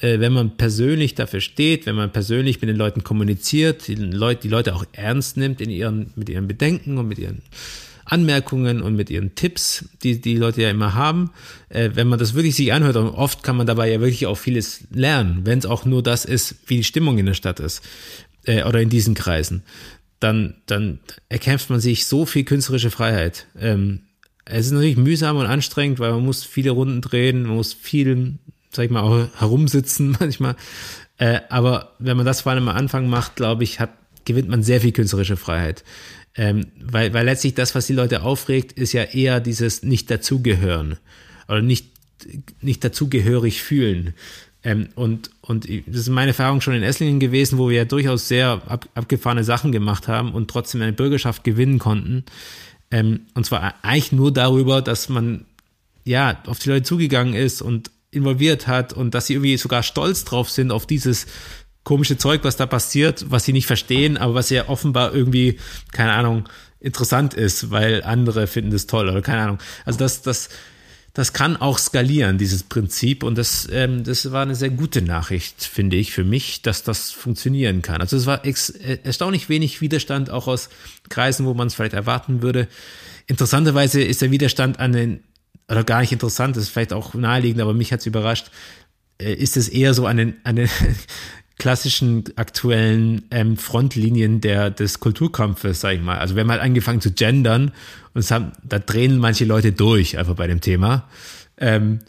äh, wenn man persönlich dafür steht, wenn man persönlich mit den Leuten kommuniziert, die Leute, die Leute auch ernst nimmt in ihren, mit ihren Bedenken und mit ihren Anmerkungen und mit ihren Tipps, die die Leute ja immer haben. Äh, wenn man das wirklich sich anhört, und oft kann man dabei ja wirklich auch vieles lernen, wenn es auch nur das ist, wie die Stimmung in der Stadt ist äh, oder in diesen Kreisen, dann, dann erkämpft man sich so viel künstlerische Freiheit. Ähm, es ist natürlich mühsam und anstrengend, weil man muss viele Runden drehen, man muss viel, sag ich mal, auch herumsitzen manchmal. Äh, aber wenn man das vor allem am Anfang macht, glaube ich, hat, gewinnt man sehr viel künstlerische Freiheit. Ähm, weil, weil letztlich das, was die Leute aufregt, ist ja eher dieses nicht dazugehören oder nicht, nicht dazugehörig fühlen. Ähm, und, und das ist meine Erfahrung schon in Esslingen gewesen, wo wir ja durchaus sehr ab, abgefahrene Sachen gemacht haben und trotzdem eine Bürgerschaft gewinnen konnten. Ähm, und zwar eigentlich nur darüber, dass man ja auf die Leute zugegangen ist und involviert hat und dass sie irgendwie sogar stolz drauf sind auf dieses komische Zeug, was da passiert, was sie nicht verstehen, aber was ja offenbar irgendwie, keine Ahnung, interessant ist, weil andere finden das toll oder keine Ahnung. Also das, das, das kann auch skalieren, dieses Prinzip. Und das, ähm, das war eine sehr gute Nachricht, finde ich, für mich, dass das funktionieren kann. Also es war äh, erstaunlich wenig Widerstand, auch aus Kreisen, wo man es vielleicht erwarten würde. Interessanterweise ist der Widerstand an den, oder gar nicht interessant, das ist vielleicht auch naheliegend, aber mich hat es überrascht, äh, ist es eher so an den, an den klassischen aktuellen ähm, Frontlinien der, des Kulturkampfes, sag ich mal. Also wir haben halt angefangen zu gendern und es haben, da drehen manche Leute durch einfach bei dem Thema. Ähm,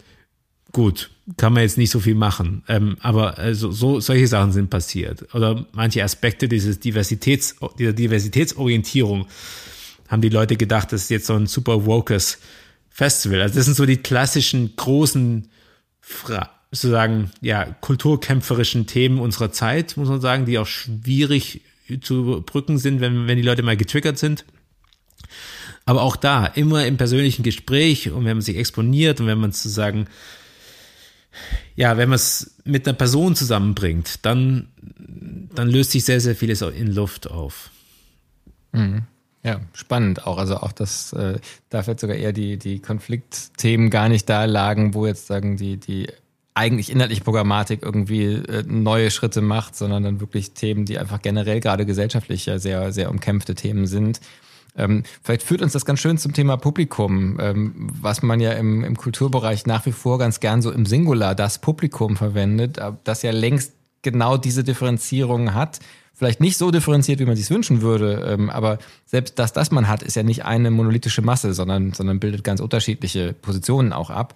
gut, kann man jetzt nicht so viel machen. Ähm, aber also so solche Sachen sind passiert. Oder manche Aspekte dieses Diversitäts, dieser Diversitätsorientierung haben die Leute gedacht, das ist jetzt so ein super wokes Festival. Also das sind so die klassischen großen Fragen sozusagen ja kulturkämpferischen Themen unserer Zeit, muss man sagen, die auch schwierig zu brücken sind, wenn, wenn die Leute mal getriggert sind. Aber auch da, immer im persönlichen Gespräch und wenn man sich exponiert und wenn man sozusagen, ja, wenn man es mit einer Person zusammenbringt, dann, dann löst sich sehr, sehr vieles in Luft auf. Mhm. Ja, spannend auch. Also auch das, äh, da vielleicht sogar eher die, die Konfliktthemen gar nicht da lagen, wo jetzt sagen die, die eigentlich inhaltliche Programmatik irgendwie äh, neue Schritte macht, sondern dann wirklich Themen, die einfach generell gerade gesellschaftlich ja sehr, sehr umkämpfte Themen sind. Ähm, vielleicht führt uns das ganz schön zum Thema Publikum, ähm, was man ja im, im Kulturbereich nach wie vor ganz gern so im Singular das Publikum verwendet, das ja längst genau diese Differenzierung hat. Vielleicht nicht so differenziert, wie man sich wünschen würde, ähm, aber selbst das, das man hat, ist ja nicht eine monolithische Masse, sondern, sondern bildet ganz unterschiedliche Positionen auch ab.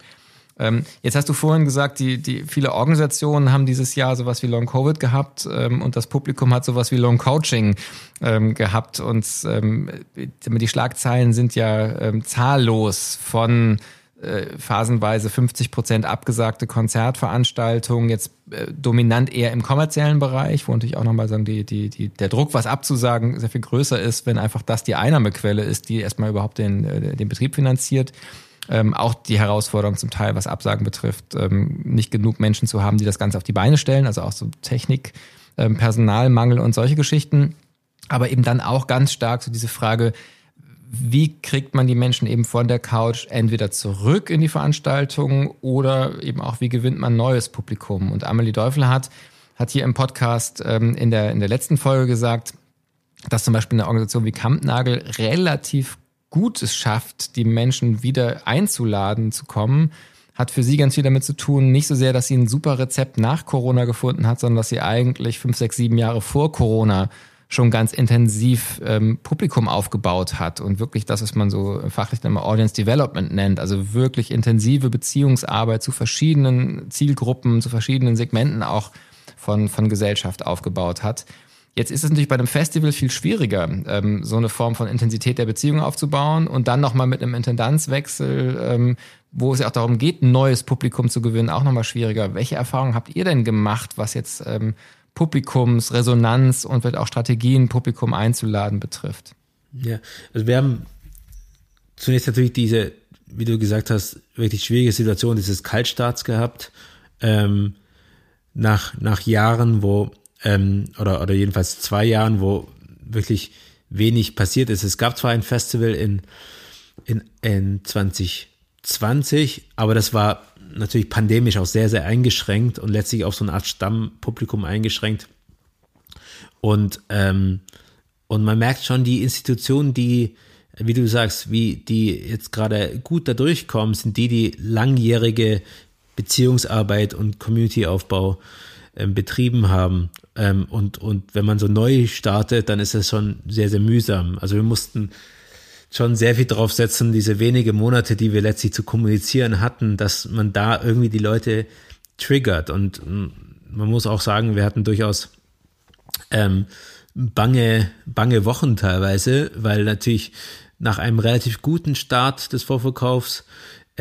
Ähm, jetzt hast du vorhin gesagt, die, die viele Organisationen haben dieses Jahr sowas wie Long Covid gehabt ähm, und das Publikum hat sowas wie Long Coaching ähm, gehabt und ähm, die Schlagzeilen sind ja ähm, zahllos von äh, phasenweise 50 Prozent abgesagte Konzertveranstaltungen, jetzt äh, dominant eher im kommerziellen Bereich, wo natürlich auch nochmal sagen, die, die, die, der Druck, was abzusagen, sehr viel größer ist, wenn einfach das die Einnahmequelle ist, die erstmal überhaupt den, äh, den Betrieb finanziert. Ähm, auch die Herausforderung zum Teil, was Absagen betrifft, ähm, nicht genug Menschen zu haben, die das Ganze auf die Beine stellen, also auch so Technik, ähm, Personalmangel und solche Geschichten. Aber eben dann auch ganz stark so diese Frage, wie kriegt man die Menschen eben von der Couch entweder zurück in die Veranstaltung oder eben auch, wie gewinnt man neues Publikum? Und Amelie Teufel hat, hat hier im Podcast ähm, in, der, in der letzten Folge gesagt, dass zum Beispiel eine Organisation wie Kampnagel relativ gut es schafft, die Menschen wieder einzuladen zu kommen, hat für sie ganz viel damit zu tun, nicht so sehr, dass sie ein super Rezept nach Corona gefunden hat, sondern dass sie eigentlich fünf, sechs, sieben Jahre vor Corona schon ganz intensiv ähm, Publikum aufgebaut hat und wirklich das, was man so fachlich immer Audience Development nennt, also wirklich intensive Beziehungsarbeit zu verschiedenen Zielgruppen, zu verschiedenen Segmenten auch von, von Gesellschaft aufgebaut hat. Jetzt ist es natürlich bei einem Festival viel schwieriger, ähm, so eine Form von Intensität der Beziehung aufzubauen und dann nochmal mit einem Intendanzwechsel, ähm, wo es ja auch darum geht, ein neues Publikum zu gewinnen, auch nochmal schwieriger. Welche Erfahrungen habt ihr denn gemacht, was jetzt ähm, Publikumsresonanz und wird auch Strategien, Publikum einzuladen betrifft. Ja, also wir haben zunächst natürlich diese, wie du gesagt hast, wirklich schwierige Situation dieses Kaltstarts gehabt. Ähm, nach, nach Jahren, wo, ähm, oder, oder jedenfalls zwei Jahren, wo wirklich wenig passiert ist. Es gab zwar ein Festival in, in, in 2020, aber das war natürlich pandemisch auch sehr, sehr eingeschränkt und letztlich auf so eine Art Stammpublikum eingeschränkt. Und, ähm, und man merkt schon, die Institutionen, die, wie du sagst, wie die jetzt gerade gut da durchkommen, sind die, die langjährige Beziehungsarbeit und Community-Aufbau ähm, betrieben haben. Ähm, und, und wenn man so neu startet, dann ist das schon sehr, sehr mühsam. Also wir mussten schon sehr viel drauf setzen, diese wenige Monate, die wir letztlich zu kommunizieren hatten, dass man da irgendwie die Leute triggert. Und mm, man muss auch sagen, wir hatten durchaus ähm, bange, bange Wochen teilweise, weil natürlich nach einem relativ guten Start des Vorverkaufs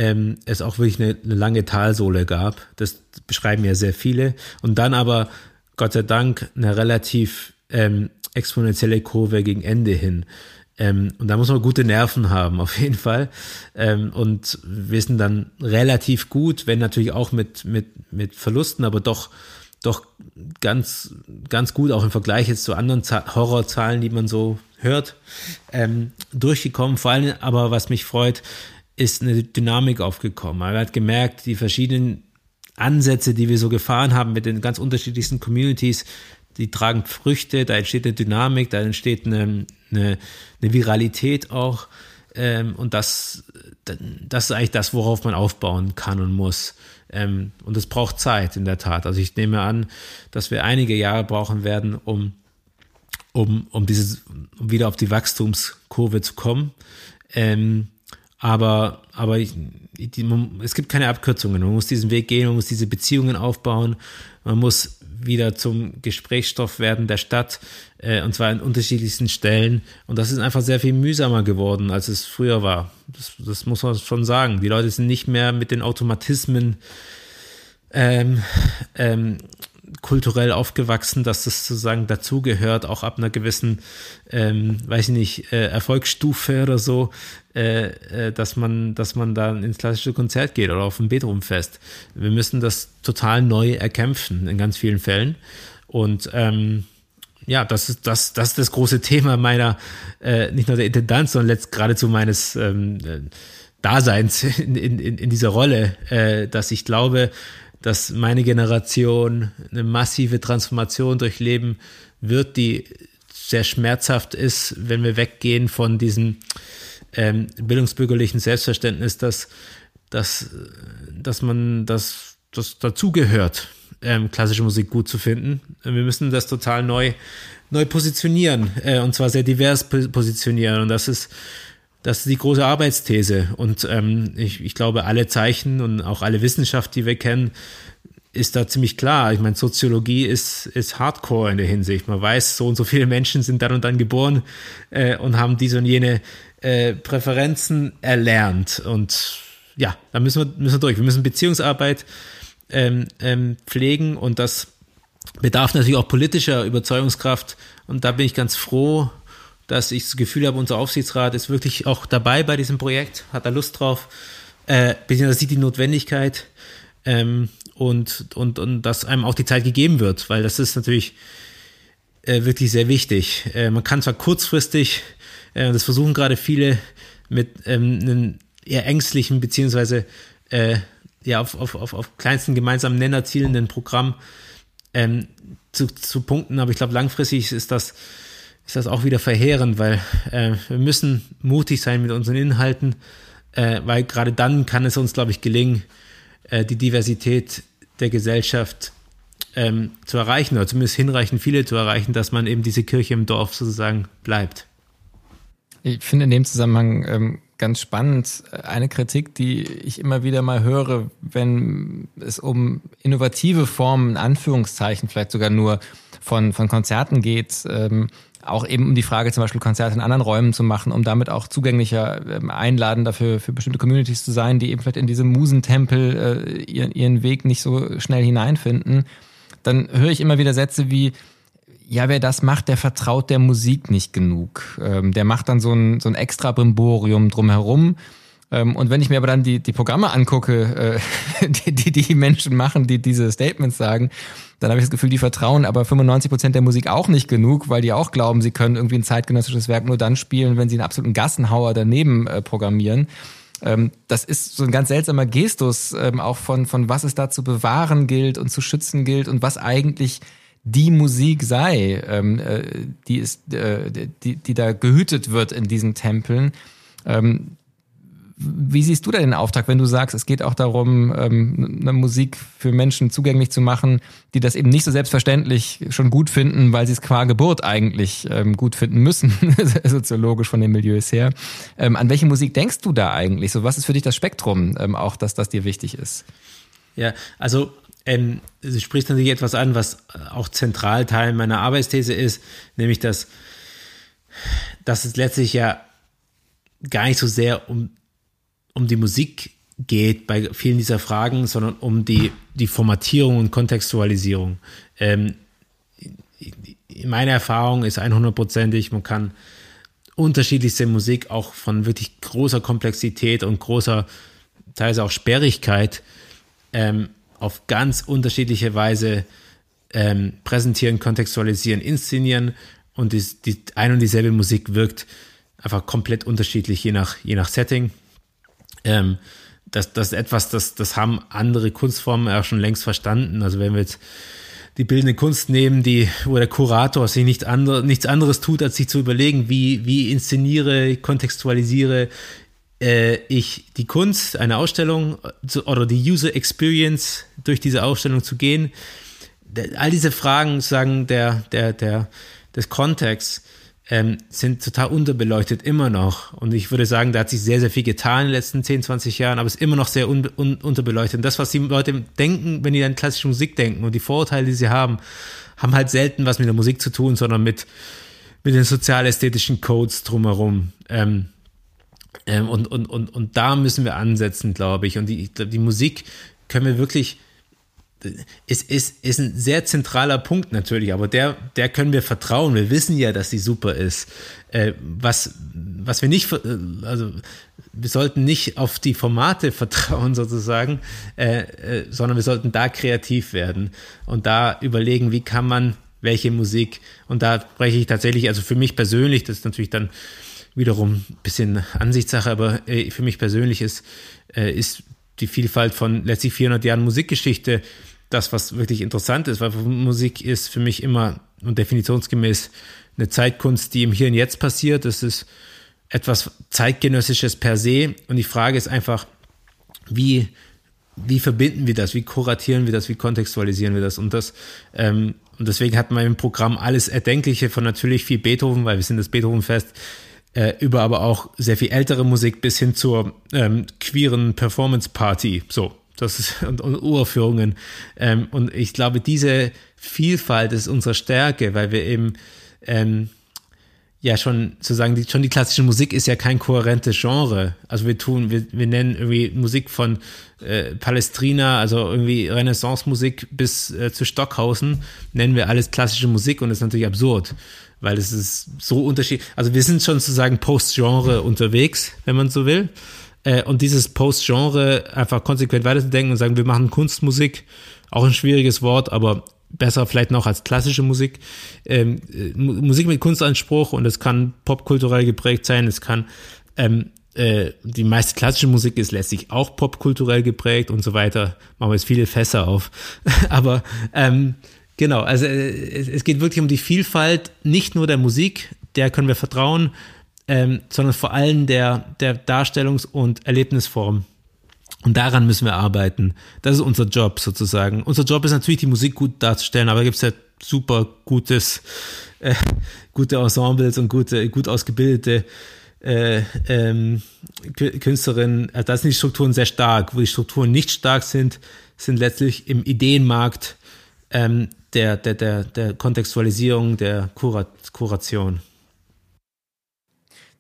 ähm, es auch wirklich eine, eine lange Talsohle gab. Das beschreiben ja sehr viele. Und dann aber, Gott sei Dank, eine relativ ähm, exponentielle Kurve gegen Ende hin. Ähm, und da muss man gute Nerven haben, auf jeden Fall. Ähm, und wir sind dann relativ gut, wenn natürlich auch mit, mit, mit Verlusten, aber doch, doch ganz, ganz gut, auch im Vergleich jetzt zu anderen Horrorzahlen, die man so hört, ähm, durchgekommen. Vor allem aber, was mich freut, ist eine Dynamik aufgekommen. Man hat gemerkt, die verschiedenen Ansätze, die wir so gefahren haben mit den ganz unterschiedlichsten Communities, die tragen Früchte, da entsteht eine Dynamik, da entsteht eine, eine, eine Viralität auch. Ähm, und das, das ist eigentlich das, worauf man aufbauen kann und muss. Ähm, und es braucht Zeit, in der Tat. Also ich nehme an, dass wir einige Jahre brauchen werden, um, um, um, dieses, um wieder auf die Wachstumskurve zu kommen. Ähm, aber, aber ich, die, man, es gibt keine Abkürzungen. Man muss diesen Weg gehen, man muss diese Beziehungen aufbauen, man muss wieder zum Gesprächsstoff werden der Stadt, äh, und zwar an unterschiedlichsten Stellen. Und das ist einfach sehr viel mühsamer geworden, als es früher war. Das, das muss man schon sagen. Die Leute sind nicht mehr mit den Automatismen ähm, ähm, kulturell aufgewachsen, dass das sozusagen dazugehört, auch ab einer gewissen, ähm, weiß ich nicht, äh, Erfolgsstufe oder so, äh, äh, dass man, dass man dann ins klassische Konzert geht oder auf ein Beethovenfest. Wir müssen das total neu erkämpfen in ganz vielen Fällen. Und ähm, ja, das ist das, das ist das große Thema meiner, äh, nicht nur der Intendanz, sondern letzt geradezu meines ähm, äh, Daseins in, in, in dieser Rolle, äh, dass ich glaube, dass meine Generation eine massive Transformation durchleben wird, die sehr schmerzhaft ist, wenn wir weggehen von diesem ähm, bildungsbürgerlichen Selbstverständnis, dass, dass, dass man das, das dazugehört, ähm, klassische Musik gut zu finden. Wir müssen das total neu, neu positionieren äh, und zwar sehr divers positionieren und das ist das ist die große Arbeitsthese. Und ähm, ich, ich glaube, alle Zeichen und auch alle Wissenschaft, die wir kennen, ist da ziemlich klar. Ich meine, Soziologie ist, ist Hardcore in der Hinsicht. Man weiß, so und so viele Menschen sind dann und dann geboren äh, und haben diese und jene äh, Präferenzen erlernt. Und ja, da müssen wir, müssen wir durch. Wir müssen Beziehungsarbeit ähm, ähm, pflegen und das bedarf natürlich auch politischer Überzeugungskraft. Und da bin ich ganz froh, dass ich das Gefühl habe, unser Aufsichtsrat ist wirklich auch dabei bei diesem Projekt, hat da Lust drauf, äh, beziehungsweise sieht die Notwendigkeit ähm, und, und, und dass einem auch die Zeit gegeben wird, weil das ist natürlich äh, wirklich sehr wichtig. Äh, man kann zwar kurzfristig, äh, das versuchen gerade viele mit ähm, einem eher ängstlichen beziehungsweise äh, ja auf, auf, auf, auf kleinsten gemeinsamen Nenner zielenden Programm ähm, zu, zu punkten, aber ich glaube langfristig ist das ist das auch wieder verheerend, weil äh, wir müssen mutig sein mit unseren Inhalten, äh, weil gerade dann kann es uns, glaube ich, gelingen, äh, die Diversität der Gesellschaft ähm, zu erreichen oder zumindest hinreichend viele zu erreichen, dass man eben diese Kirche im Dorf sozusagen bleibt. Ich finde in dem Zusammenhang ähm, ganz spannend äh, eine Kritik, die ich immer wieder mal höre, wenn es um innovative Formen, in Anführungszeichen vielleicht sogar nur von, von Konzerten geht. Ähm, auch eben um die Frage, zum Beispiel Konzerte in anderen Räumen zu machen, um damit auch zugänglicher ähm, einladen dafür für bestimmte Communities zu sein, die eben vielleicht in diese Musentempel äh, ihren, ihren Weg nicht so schnell hineinfinden, dann höre ich immer wieder Sätze wie, ja, wer das macht, der vertraut der Musik nicht genug. Ähm, der macht dann so ein, so ein extra Brimborium drumherum. Ähm, und wenn ich mir aber dann die, die Programme angucke, äh, die, die die Menschen machen, die diese Statements sagen, dann habe ich das Gefühl, die vertrauen aber 95 Prozent der Musik auch nicht genug, weil die auch glauben, sie können irgendwie ein zeitgenössisches Werk nur dann spielen, wenn sie einen absoluten Gassenhauer daneben äh, programmieren. Ähm, das ist so ein ganz seltsamer Gestus, ähm, auch von, von was es da zu bewahren gilt und zu schützen gilt und was eigentlich die Musik sei, ähm, äh, die, ist, äh, die, die da gehütet wird in diesen Tempeln. Ähm, wie siehst du da den Auftrag, wenn du sagst, es geht auch darum, ähm, eine Musik für Menschen zugänglich zu machen, die das eben nicht so selbstverständlich schon gut finden, weil sie es qua Geburt eigentlich ähm, gut finden müssen, soziologisch von den Milieus her. Ähm, an welche Musik denkst du da eigentlich? So, was ist für dich das Spektrum, ähm, auch dass das dir wichtig ist? Ja, also ähm, du sprichst natürlich etwas an, was auch zentral Teil meiner Arbeitsthese ist, nämlich dass, dass es letztlich ja gar nicht so sehr um um die Musik geht bei vielen dieser Fragen, sondern um die, die Formatierung und Kontextualisierung. Ähm, meine Erfahrung ist 100%ig, man kann unterschiedlichste Musik auch von wirklich großer Komplexität und großer, teilweise auch Sperrigkeit ähm, auf ganz unterschiedliche Weise ähm, präsentieren, kontextualisieren, inszenieren und die, die ein und dieselbe Musik wirkt einfach komplett unterschiedlich, je nach, je nach Setting. Ähm, das, das ist etwas, das, das haben andere Kunstformen auch schon längst verstanden. Also wenn wir jetzt die bildende Kunst nehmen, die, wo der Kurator sich nicht andere, nichts anderes tut, als sich zu überlegen, wie, wie inszeniere, kontextualisiere ich die Kunst, eine Ausstellung zu, oder die User Experience durch diese Ausstellung zu gehen. All diese Fragen, sagen der, der, der, des Kontexts, ähm, sind total unterbeleuchtet immer noch. Und ich würde sagen, da hat sich sehr, sehr viel getan in den letzten 10, 20 Jahren, aber ist immer noch sehr un un unterbeleuchtet. Und das, was die Leute denken, wenn die an klassische Musik denken und die Vorurteile, die sie haben, haben halt selten was mit der Musik zu tun, sondern mit, mit den sozialästhetischen Codes drumherum. Ähm, ähm, und, und, und, und da müssen wir ansetzen, glaube ich. Und die, die Musik können wir wirklich ist, ist, ist ein sehr zentraler Punkt natürlich, aber der, der können wir vertrauen. Wir wissen ja, dass sie super ist. Äh, was, was wir nicht, äh, also wir sollten nicht auf die Formate vertrauen sozusagen, äh, äh, sondern wir sollten da kreativ werden und da überlegen, wie kann man welche Musik, und da spreche ich tatsächlich, also für mich persönlich, das ist natürlich dann wiederum ein bisschen Ansichtssache, aber äh, für mich persönlich ist, äh, ist die Vielfalt von letztlich 400 Jahren Musikgeschichte das, was wirklich interessant ist, weil Musik ist für mich immer und definitionsgemäß eine Zeitkunst, die im Hier und Jetzt passiert. Es ist etwas zeitgenössisches per se. Und die Frage ist einfach, wie, wie verbinden wir das? Wie kuratieren wir das? Wie kontextualisieren wir das? Und das, ähm, und deswegen hat man im Programm alles Erdenkliche von natürlich viel Beethoven, weil wir sind das Beethovenfest, äh, über aber auch sehr viel ältere Musik bis hin zur ähm, queeren Performance Party. So, das ist, und, und Uraufführungen. Ähm, und ich glaube, diese Vielfalt ist unsere Stärke, weil wir eben, ähm, ja schon zu sagen, die, schon die klassische Musik ist ja kein kohärentes Genre. Also wir tun, wir, wir nennen irgendwie Musik von äh, Palestrina, also irgendwie Renaissance-Musik bis äh, zu Stockhausen, nennen wir alles klassische Musik und das ist natürlich absurd, weil es ist so unterschiedlich. Also wir sind schon sozusagen Post-Genre unterwegs, wenn man so will. Äh, und dieses Post-Genre einfach konsequent weiterzudenken und sagen, wir machen Kunstmusik, auch ein schwieriges Wort, aber besser vielleicht noch als klassische Musik. Ähm, äh, Musik mit Kunstanspruch und es kann popkulturell geprägt sein, es kann ähm, äh, die meiste klassische Musik ist letztlich auch popkulturell geprägt und so weiter. Machen wir jetzt viele Fässer auf. Aber ähm, genau, also äh, es, geht wirklich um die Vielfalt, nicht nur der Musik, der können wir vertrauen, ähm, sondern vor allem der, der Darstellungs- und Erlebnisform. Und daran müssen wir arbeiten. Das ist unser Job sozusagen. Unser Job ist natürlich, die Musik gut darzustellen, aber da gibt es ja super gutes, äh, gute Ensembles und gute, gut ausgebildete äh, ähm, Künstlerinnen. Also da sind die Strukturen sehr stark. Wo die Strukturen nicht stark sind, sind letztlich im Ideenmarkt ähm, der, der, der, der Kontextualisierung, der Kurat Kuration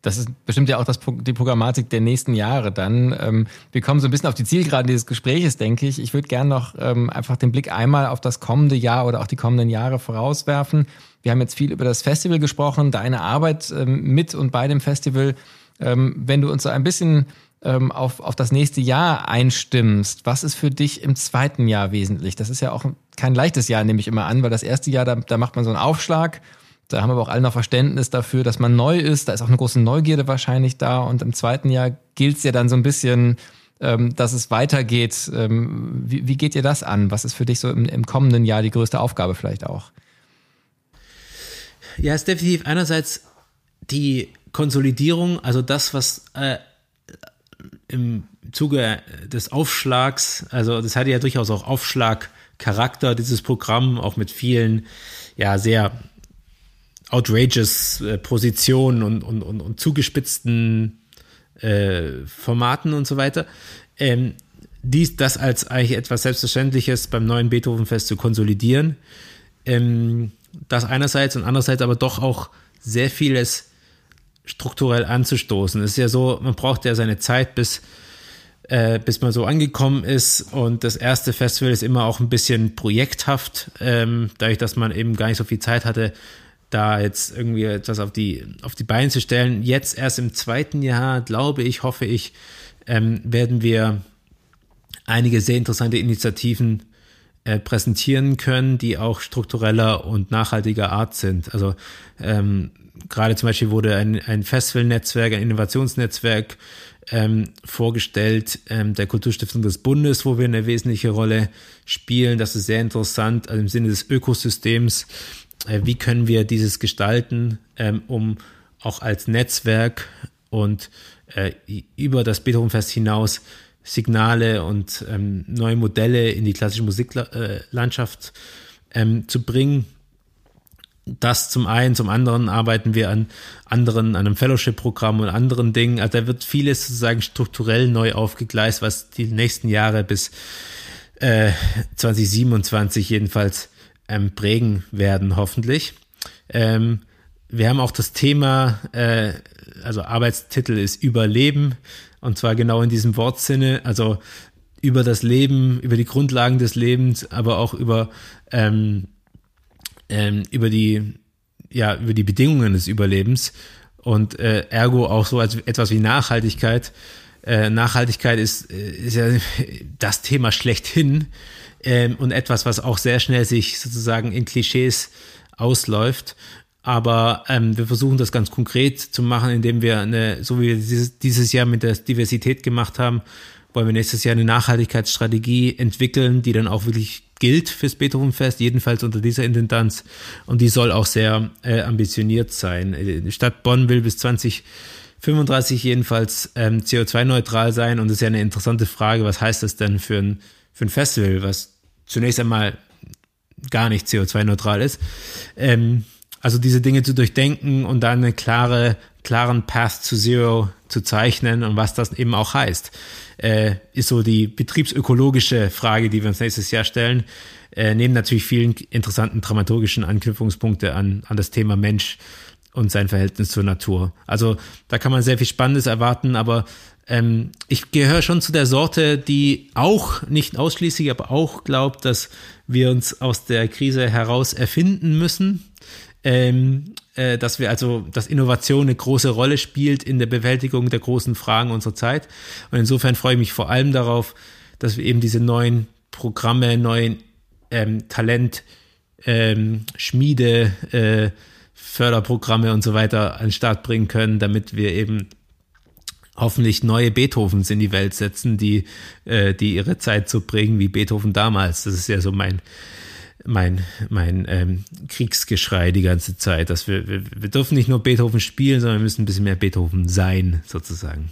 das ist bestimmt ja auch das, die Programmatik der nächsten Jahre dann. Ähm, wir kommen so ein bisschen auf die Zielgeraden dieses Gespräches, denke ich. Ich würde gerne noch ähm, einfach den Blick einmal auf das kommende Jahr oder auch die kommenden Jahre vorauswerfen. Wir haben jetzt viel über das Festival gesprochen, deine Arbeit ähm, mit und bei dem Festival. Wenn du uns so ein bisschen ähm, auf, auf das nächste Jahr einstimmst, was ist für dich im zweiten Jahr wesentlich? Das ist ja auch kein leichtes Jahr, nehme ich immer an, weil das erste Jahr, da, da macht man so einen Aufschlag da haben wir auch alle noch Verständnis dafür, dass man neu ist. Da ist auch eine große Neugierde wahrscheinlich da. Und im zweiten Jahr gilt es ja dann so ein bisschen, ähm, dass es weitergeht. Ähm, wie, wie geht dir das an? Was ist für dich so im, im kommenden Jahr die größte Aufgabe vielleicht auch? Ja, ist definitiv einerseits die Konsolidierung, also das, was äh, im Zuge des Aufschlags, also das hatte ja durchaus auch Aufschlagcharakter, dieses Programm, auch mit vielen, ja, sehr outrageous äh, Positionen und, und, und, und zugespitzten äh, Formaten und so weiter. Ähm, dies, das als eigentlich etwas Selbstverständliches beim neuen Beethoven-Fest zu konsolidieren. Ähm, das einerseits und andererseits aber doch auch sehr vieles strukturell anzustoßen. Es ist ja so, man braucht ja seine Zeit, bis, äh, bis man so angekommen ist. Und das erste Festival ist immer auch ein bisschen projekthaft, ähm, dadurch, dass man eben gar nicht so viel Zeit hatte, da jetzt irgendwie etwas auf die, auf die Beine zu stellen. Jetzt erst im zweiten Jahr, glaube ich, hoffe ich, ähm, werden wir einige sehr interessante Initiativen äh, präsentieren können, die auch struktureller und nachhaltiger Art sind. Also ähm, gerade zum Beispiel wurde ein, ein Festivalnetzwerk, ein Innovationsnetzwerk ähm, vorgestellt, ähm, der Kulturstiftung des Bundes, wo wir eine wesentliche Rolle spielen. Das ist sehr interessant, also im Sinne des Ökosystems äh, wie können wir dieses gestalten, ähm, um auch als Netzwerk und äh, über das Beethovenfest hinaus Signale und ähm, neue Modelle in die klassische Musiklandschaft ähm, zu bringen. Das zum einen, zum anderen arbeiten wir an anderen, an einem Fellowship-Programm und anderen Dingen. Also da wird vieles sozusagen strukturell neu aufgegleist, was die nächsten Jahre bis äh, 2027 jedenfalls ähm, prägen werden, hoffentlich. Ähm, wir haben auch das Thema, äh, also Arbeitstitel ist Überleben und zwar genau in diesem Wortsinne, also über das Leben, über die Grundlagen des Lebens, aber auch über ähm, ähm, über die ja über die Bedingungen des Überlebens und äh, ergo auch so als etwas wie Nachhaltigkeit. Äh, Nachhaltigkeit ist, äh, ist ja das Thema schlechthin ähm, und etwas, was auch sehr schnell sich sozusagen in Klischees ausläuft. Aber ähm, wir versuchen das ganz konkret zu machen, indem wir eine, so wie wir dieses, dieses Jahr mit der Diversität gemacht haben, wollen wir nächstes Jahr eine Nachhaltigkeitsstrategie entwickeln, die dann auch wirklich gilt fürs Beethovenfest, jedenfalls unter dieser Intendanz. Und die soll auch sehr äh, ambitioniert sein. Die Stadt Bonn will bis 2035 jedenfalls ähm, CO2-neutral sein. Und das ist ja eine interessante Frage, was heißt das denn für ein für ein Festival, was zunächst einmal gar nicht CO2-neutral ist. Ähm, also diese Dinge zu durchdenken und dann einen klare, klaren Path to Zero zu zeichnen und was das eben auch heißt, äh, ist so die betriebsökologische Frage, die wir uns nächstes Jahr stellen. Äh, neben natürlich vielen interessanten dramaturgischen Anknüpfungspunkte an, an das Thema Mensch und sein Verhältnis zur Natur. Also da kann man sehr viel Spannendes erwarten, aber ähm, ich gehöre schon zu der Sorte, die auch, nicht ausschließlich, aber auch glaubt, dass wir uns aus der Krise heraus erfinden müssen. Ähm, äh, dass wir also, dass Innovation eine große Rolle spielt in der Bewältigung der großen Fragen unserer Zeit. Und insofern freue ich mich vor allem darauf, dass wir eben diese neuen Programme, neuen ähm, Talent, ähm, Schmiede, äh, Förderprogramme und so weiter an den Start bringen können, damit wir eben hoffentlich neue Beethovens in die Welt setzen, die, äh, die ihre Zeit so bringen wie Beethoven damals. Das ist ja so mein, mein, mein ähm, Kriegsgeschrei die ganze Zeit. Dass wir, wir, wir dürfen nicht nur Beethoven spielen, sondern wir müssen ein bisschen mehr Beethoven sein, sozusagen.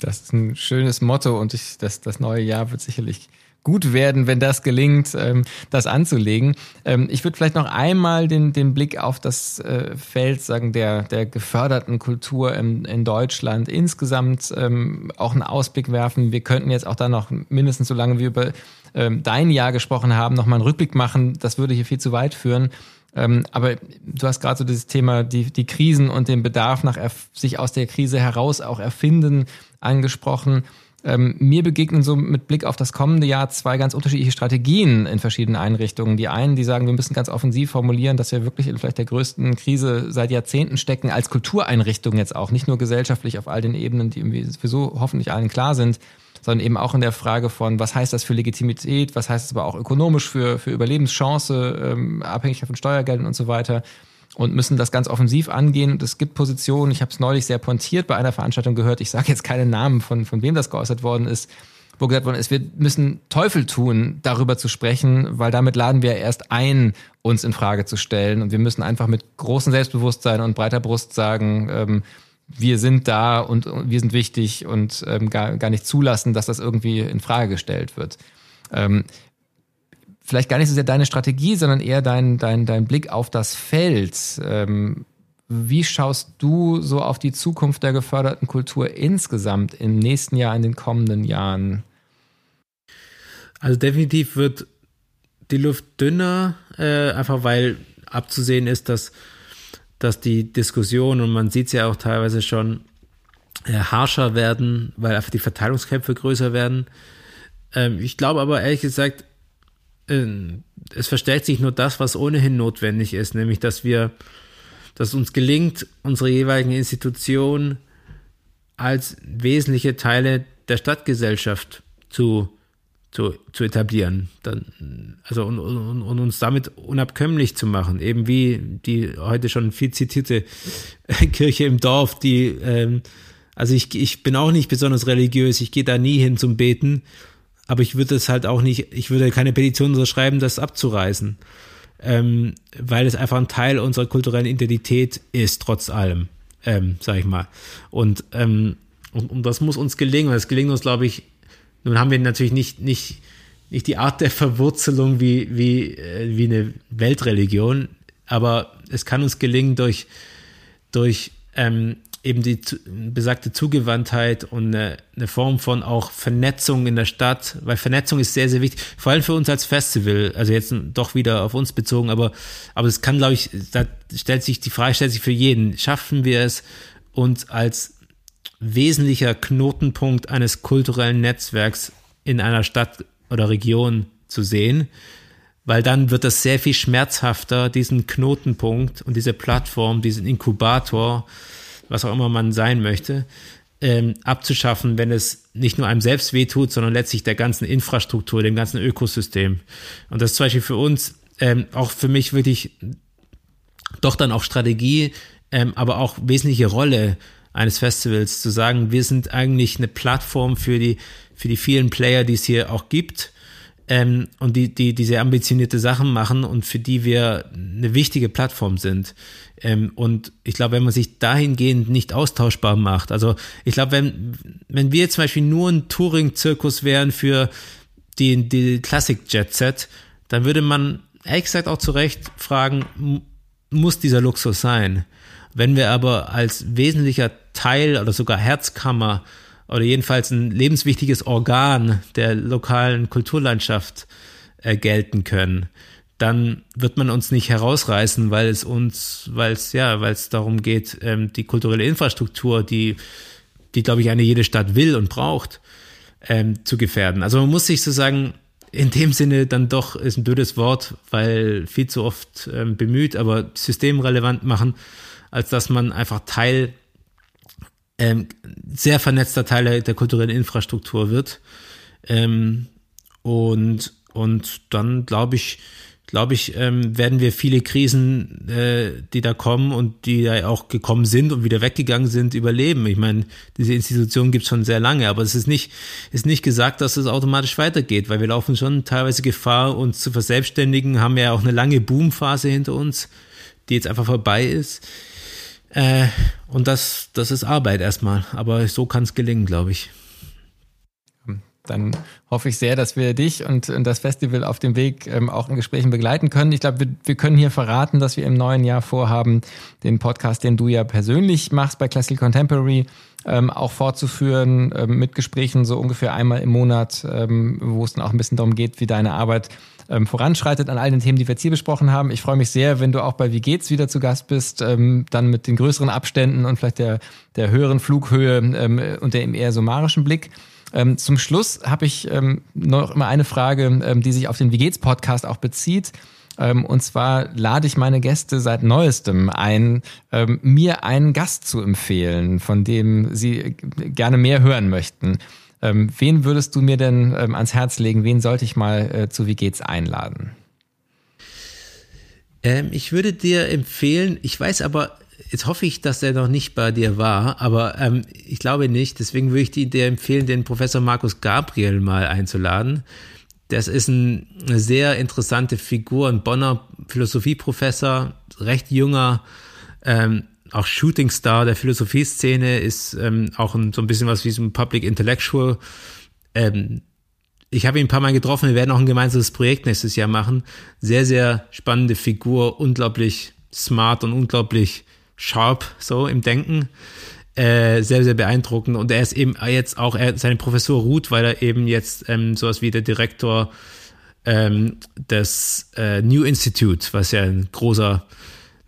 Das ist ein schönes Motto und ich, das, das neue Jahr wird sicherlich gut werden, wenn das gelingt, ähm, das anzulegen. Ähm, ich würde vielleicht noch einmal den, den Blick auf das äh, Feld sagen der, der geförderten Kultur in, in Deutschland insgesamt ähm, auch einen Ausblick werfen. Wir könnten jetzt auch da noch mindestens so lange wie über ähm, dein Jahr gesprochen haben, noch mal einen Rückblick machen. Das würde hier viel zu weit führen. Ähm, aber du hast gerade so dieses Thema, die, die Krisen und den Bedarf nach sich aus der Krise heraus auch erfinden angesprochen. Ähm, mir begegnen so mit Blick auf das kommende Jahr zwei ganz unterschiedliche Strategien in verschiedenen Einrichtungen. Die einen, die sagen, wir müssen ganz offensiv formulieren, dass wir wirklich in vielleicht der größten Krise seit Jahrzehnten stecken, als Kultureinrichtung jetzt auch, nicht nur gesellschaftlich auf all den Ebenen, die irgendwie sowieso hoffentlich allen klar sind, sondern eben auch in der Frage von, was heißt das für Legitimität, was heißt es aber auch ökonomisch für, für Überlebenschance, ähm, Abhängigkeit von Steuergeldern und so weiter und müssen das ganz offensiv angehen. Und es gibt Positionen, ich habe es neulich sehr pointiert bei einer Veranstaltung gehört, ich sage jetzt keine Namen, von, von wem das geäußert worden ist, wo gesagt worden ist, wir müssen Teufel tun, darüber zu sprechen, weil damit laden wir erst ein, uns in Frage zu stellen. Und wir müssen einfach mit großem Selbstbewusstsein und breiter Brust sagen, ähm, wir sind da und, und, wir sind wichtig und ähm, gar, gar nicht zulassen, dass das irgendwie in Frage gestellt wird. Ähm, vielleicht gar nicht so sehr deine Strategie, sondern eher dein, dein, dein Blick auf das Feld. Ähm, wie schaust du so auf die Zukunft der geförderten Kultur insgesamt im nächsten Jahr, in den kommenden Jahren? Also definitiv wird die Luft dünner, äh, einfach weil abzusehen ist, dass, dass die Diskussion, und man sieht es ja auch teilweise schon, äh, harscher werden, weil einfach die Verteilungskämpfe größer werden. Ähm, ich glaube aber ehrlich gesagt, es verstärkt sich nur das, was ohnehin notwendig ist, nämlich dass wir, dass uns gelingt, unsere jeweiligen Institutionen als wesentliche Teile der Stadtgesellschaft zu, zu, zu etablieren. Dann, also und, und, und uns damit unabkömmlich zu machen, eben wie die heute schon viel zitierte Kirche im Dorf, die ähm, also ich, ich bin auch nicht besonders religiös, ich gehe da nie hin zum Beten aber ich würde es halt auch nicht, ich würde keine Petition unterschreiben, das abzureißen, ähm, weil es einfach ein Teil unserer kulturellen Identität ist, trotz allem, ähm, sag ich mal. Und, ähm, und, und das muss uns gelingen. Und das gelingt uns, glaube ich, nun haben wir natürlich nicht, nicht, nicht die Art der Verwurzelung wie, wie, äh, wie eine Weltreligion, aber es kann uns gelingen durch, durch ähm, eben die besagte Zugewandtheit und eine, eine, Form von auch Vernetzung in der Stadt, weil Vernetzung ist sehr, sehr wichtig, vor allem für uns als Festival, also jetzt doch wieder auf uns bezogen, aber, aber es kann, glaube ich, da stellt sich die Frage, stellt sich für jeden, schaffen wir es, uns als wesentlicher Knotenpunkt eines kulturellen Netzwerks in einer Stadt oder Region zu sehen, weil dann wird das sehr viel schmerzhafter, diesen Knotenpunkt und diese Plattform, diesen Inkubator, was auch immer man sein möchte, ähm, abzuschaffen, wenn es nicht nur einem selbst wehtut, sondern letztlich der ganzen Infrastruktur, dem ganzen Ökosystem. Und das ist zum Beispiel für uns, ähm, auch für mich wirklich doch dann auch Strategie, ähm, aber auch wesentliche Rolle eines Festivals zu sagen, wir sind eigentlich eine Plattform für die, für die vielen Player, die es hier auch gibt ähm, und die, die, die sehr ambitionierte Sachen machen und für die wir eine wichtige Plattform sind. Ähm, und ich glaube, wenn man sich dahingehend nicht austauschbar macht, also ich glaube, wenn, wenn wir zum Beispiel nur ein Touring-Zirkus wären für die, die Classic-Jet-Set, dann würde man ehrlich gesagt auch zu Recht fragen, muss dieser Luxus sein? Wenn wir aber als wesentlicher Teil oder sogar Herzkammer oder jedenfalls ein lebenswichtiges Organ der lokalen Kulturlandschaft äh, gelten können, dann wird man uns nicht herausreißen, weil es uns, weil es ja, weil es darum geht, ähm, die kulturelle Infrastruktur, die, die glaube ich eine jede Stadt will und braucht, ähm, zu gefährden. Also man muss sich sozusagen in dem Sinne dann doch ist ein blödes Wort, weil viel zu oft ähm, bemüht, aber systemrelevant machen, als dass man einfach Teil ähm, sehr vernetzter Teil der kulturellen Infrastruktur wird. Ähm, und, und dann glaube ich, glaube ich, ähm, werden wir viele Krisen, äh, die da kommen und die da auch gekommen sind und wieder weggegangen sind, überleben. Ich meine, diese Institution gibt es schon sehr lange, aber es ist nicht, ist nicht gesagt, dass es automatisch weitergeht, weil wir laufen schon teilweise Gefahr, uns zu verselbstständigen, haben ja auch eine lange Boomphase hinter uns, die jetzt einfach vorbei ist. Äh, und das, das ist Arbeit erstmal, aber so kann es gelingen, glaube ich dann hoffe ich sehr, dass wir dich und, und das Festival auf dem Weg ähm, auch in Gesprächen begleiten können. Ich glaube, wir, wir können hier verraten, dass wir im neuen Jahr vorhaben, den Podcast, den du ja persönlich machst bei Classical Contemporary, ähm, auch fortzuführen ähm, mit Gesprächen so ungefähr einmal im Monat, ähm, wo es dann auch ein bisschen darum geht, wie deine Arbeit ähm, voranschreitet an all den Themen, die wir jetzt hier besprochen haben. Ich freue mich sehr, wenn du auch bei Wie geht's wieder zu Gast bist, ähm, dann mit den größeren Abständen und vielleicht der, der höheren Flughöhe ähm, und der eher summarischen Blick. Ähm, zum Schluss habe ich ähm, noch immer eine Frage, ähm, die sich auf den Wie geht's Podcast auch bezieht. Ähm, und zwar lade ich meine Gäste seit neuestem ein, ähm, mir einen Gast zu empfehlen, von dem sie gerne mehr hören möchten. Ähm, wen würdest du mir denn ans Herz legen? Wen sollte ich mal äh, zu Wie geht's einladen? ich würde dir empfehlen, ich weiß aber jetzt hoffe ich, dass er noch nicht bei dir war, aber ähm, ich glaube nicht. Deswegen würde ich dir empfehlen, den Professor Markus Gabriel mal einzuladen. Das ist ein, eine sehr interessante Figur, ein Bonner Philosophieprofessor, recht junger, ähm, auch Shootingstar der Philosophieszene, ist ähm, auch ein, so ein bisschen was wie so ein Public Intellectual. Ähm, ich habe ihn ein paar Mal getroffen, wir werden auch ein gemeinsames Projekt nächstes Jahr machen. Sehr, sehr spannende Figur, unglaublich smart und unglaublich sharp so im Denken. Äh, sehr, sehr beeindruckend. Und er ist eben jetzt auch, er, seine Professur ruht, weil er eben jetzt ähm, sowas wie der Direktor ähm, des äh, New Institute, was ja ein großer,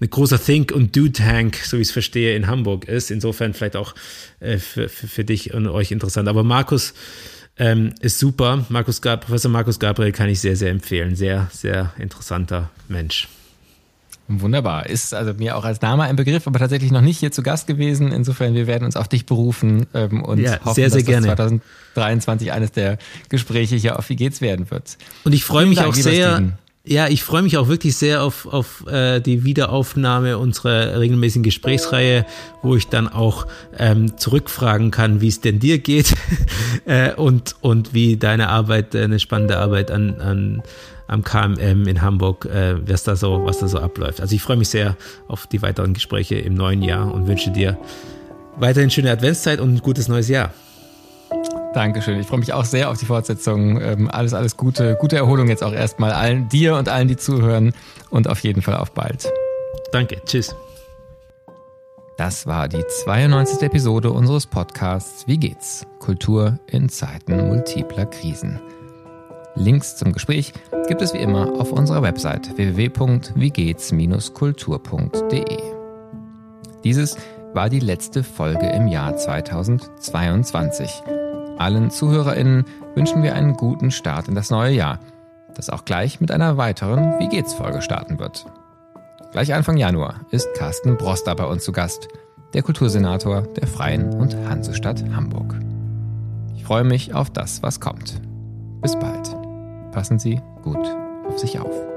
ein großer Think- und Do-Tank, so wie ich es verstehe, in Hamburg ist. Insofern vielleicht auch äh, für, für, für dich und euch interessant. Aber Markus ähm, ist super. Markus Professor Markus Gabriel kann ich sehr, sehr empfehlen. Sehr, sehr interessanter Mensch. Wunderbar. Ist also mir auch als Name ein Begriff, aber tatsächlich noch nicht hier zu Gast gewesen. Insofern, wir werden uns auf dich berufen ähm, und ja, hoffen, sehr, sehr dass gerne. 2023 eines der Gespräche hier auf Wie geht's werden wird. Und ich freue mich Dank, auch sehr. Steven. Ja, ich freue mich auch wirklich sehr auf, auf äh, die Wiederaufnahme unserer regelmäßigen Gesprächsreihe, wo ich dann auch ähm, zurückfragen kann, wie es denn dir geht äh, und, und wie deine Arbeit, eine spannende Arbeit an, an am KMM in Hamburg, äh, was, da so, was da so abläuft. Also ich freue mich sehr auf die weiteren Gespräche im neuen Jahr und wünsche dir weiterhin schöne Adventszeit und ein gutes neues Jahr. Dankeschön. Ich freue mich auch sehr auf die Fortsetzung. Ähm, alles, alles Gute. Gute Erholung jetzt auch erstmal allen dir und allen, die zuhören. Und auf jeden Fall auf bald. Danke. Tschüss. Das war die 92. Episode unseres Podcasts Wie geht's? Kultur in Zeiten multipler Krisen. Links zum Gespräch gibt es wie immer auf unserer Website www.wiegehts-kultur.de. Dieses war die letzte Folge im Jahr 2022. Allen ZuhörerInnen wünschen wir einen guten Start in das neue Jahr, das auch gleich mit einer weiteren Wie geht's Folge starten wird. Gleich Anfang Januar ist Carsten Broster bei uns zu Gast, der Kultursenator der Freien und Hansestadt Hamburg. Ich freue mich auf das, was kommt. Bis bald passen Sie gut auf sich auf.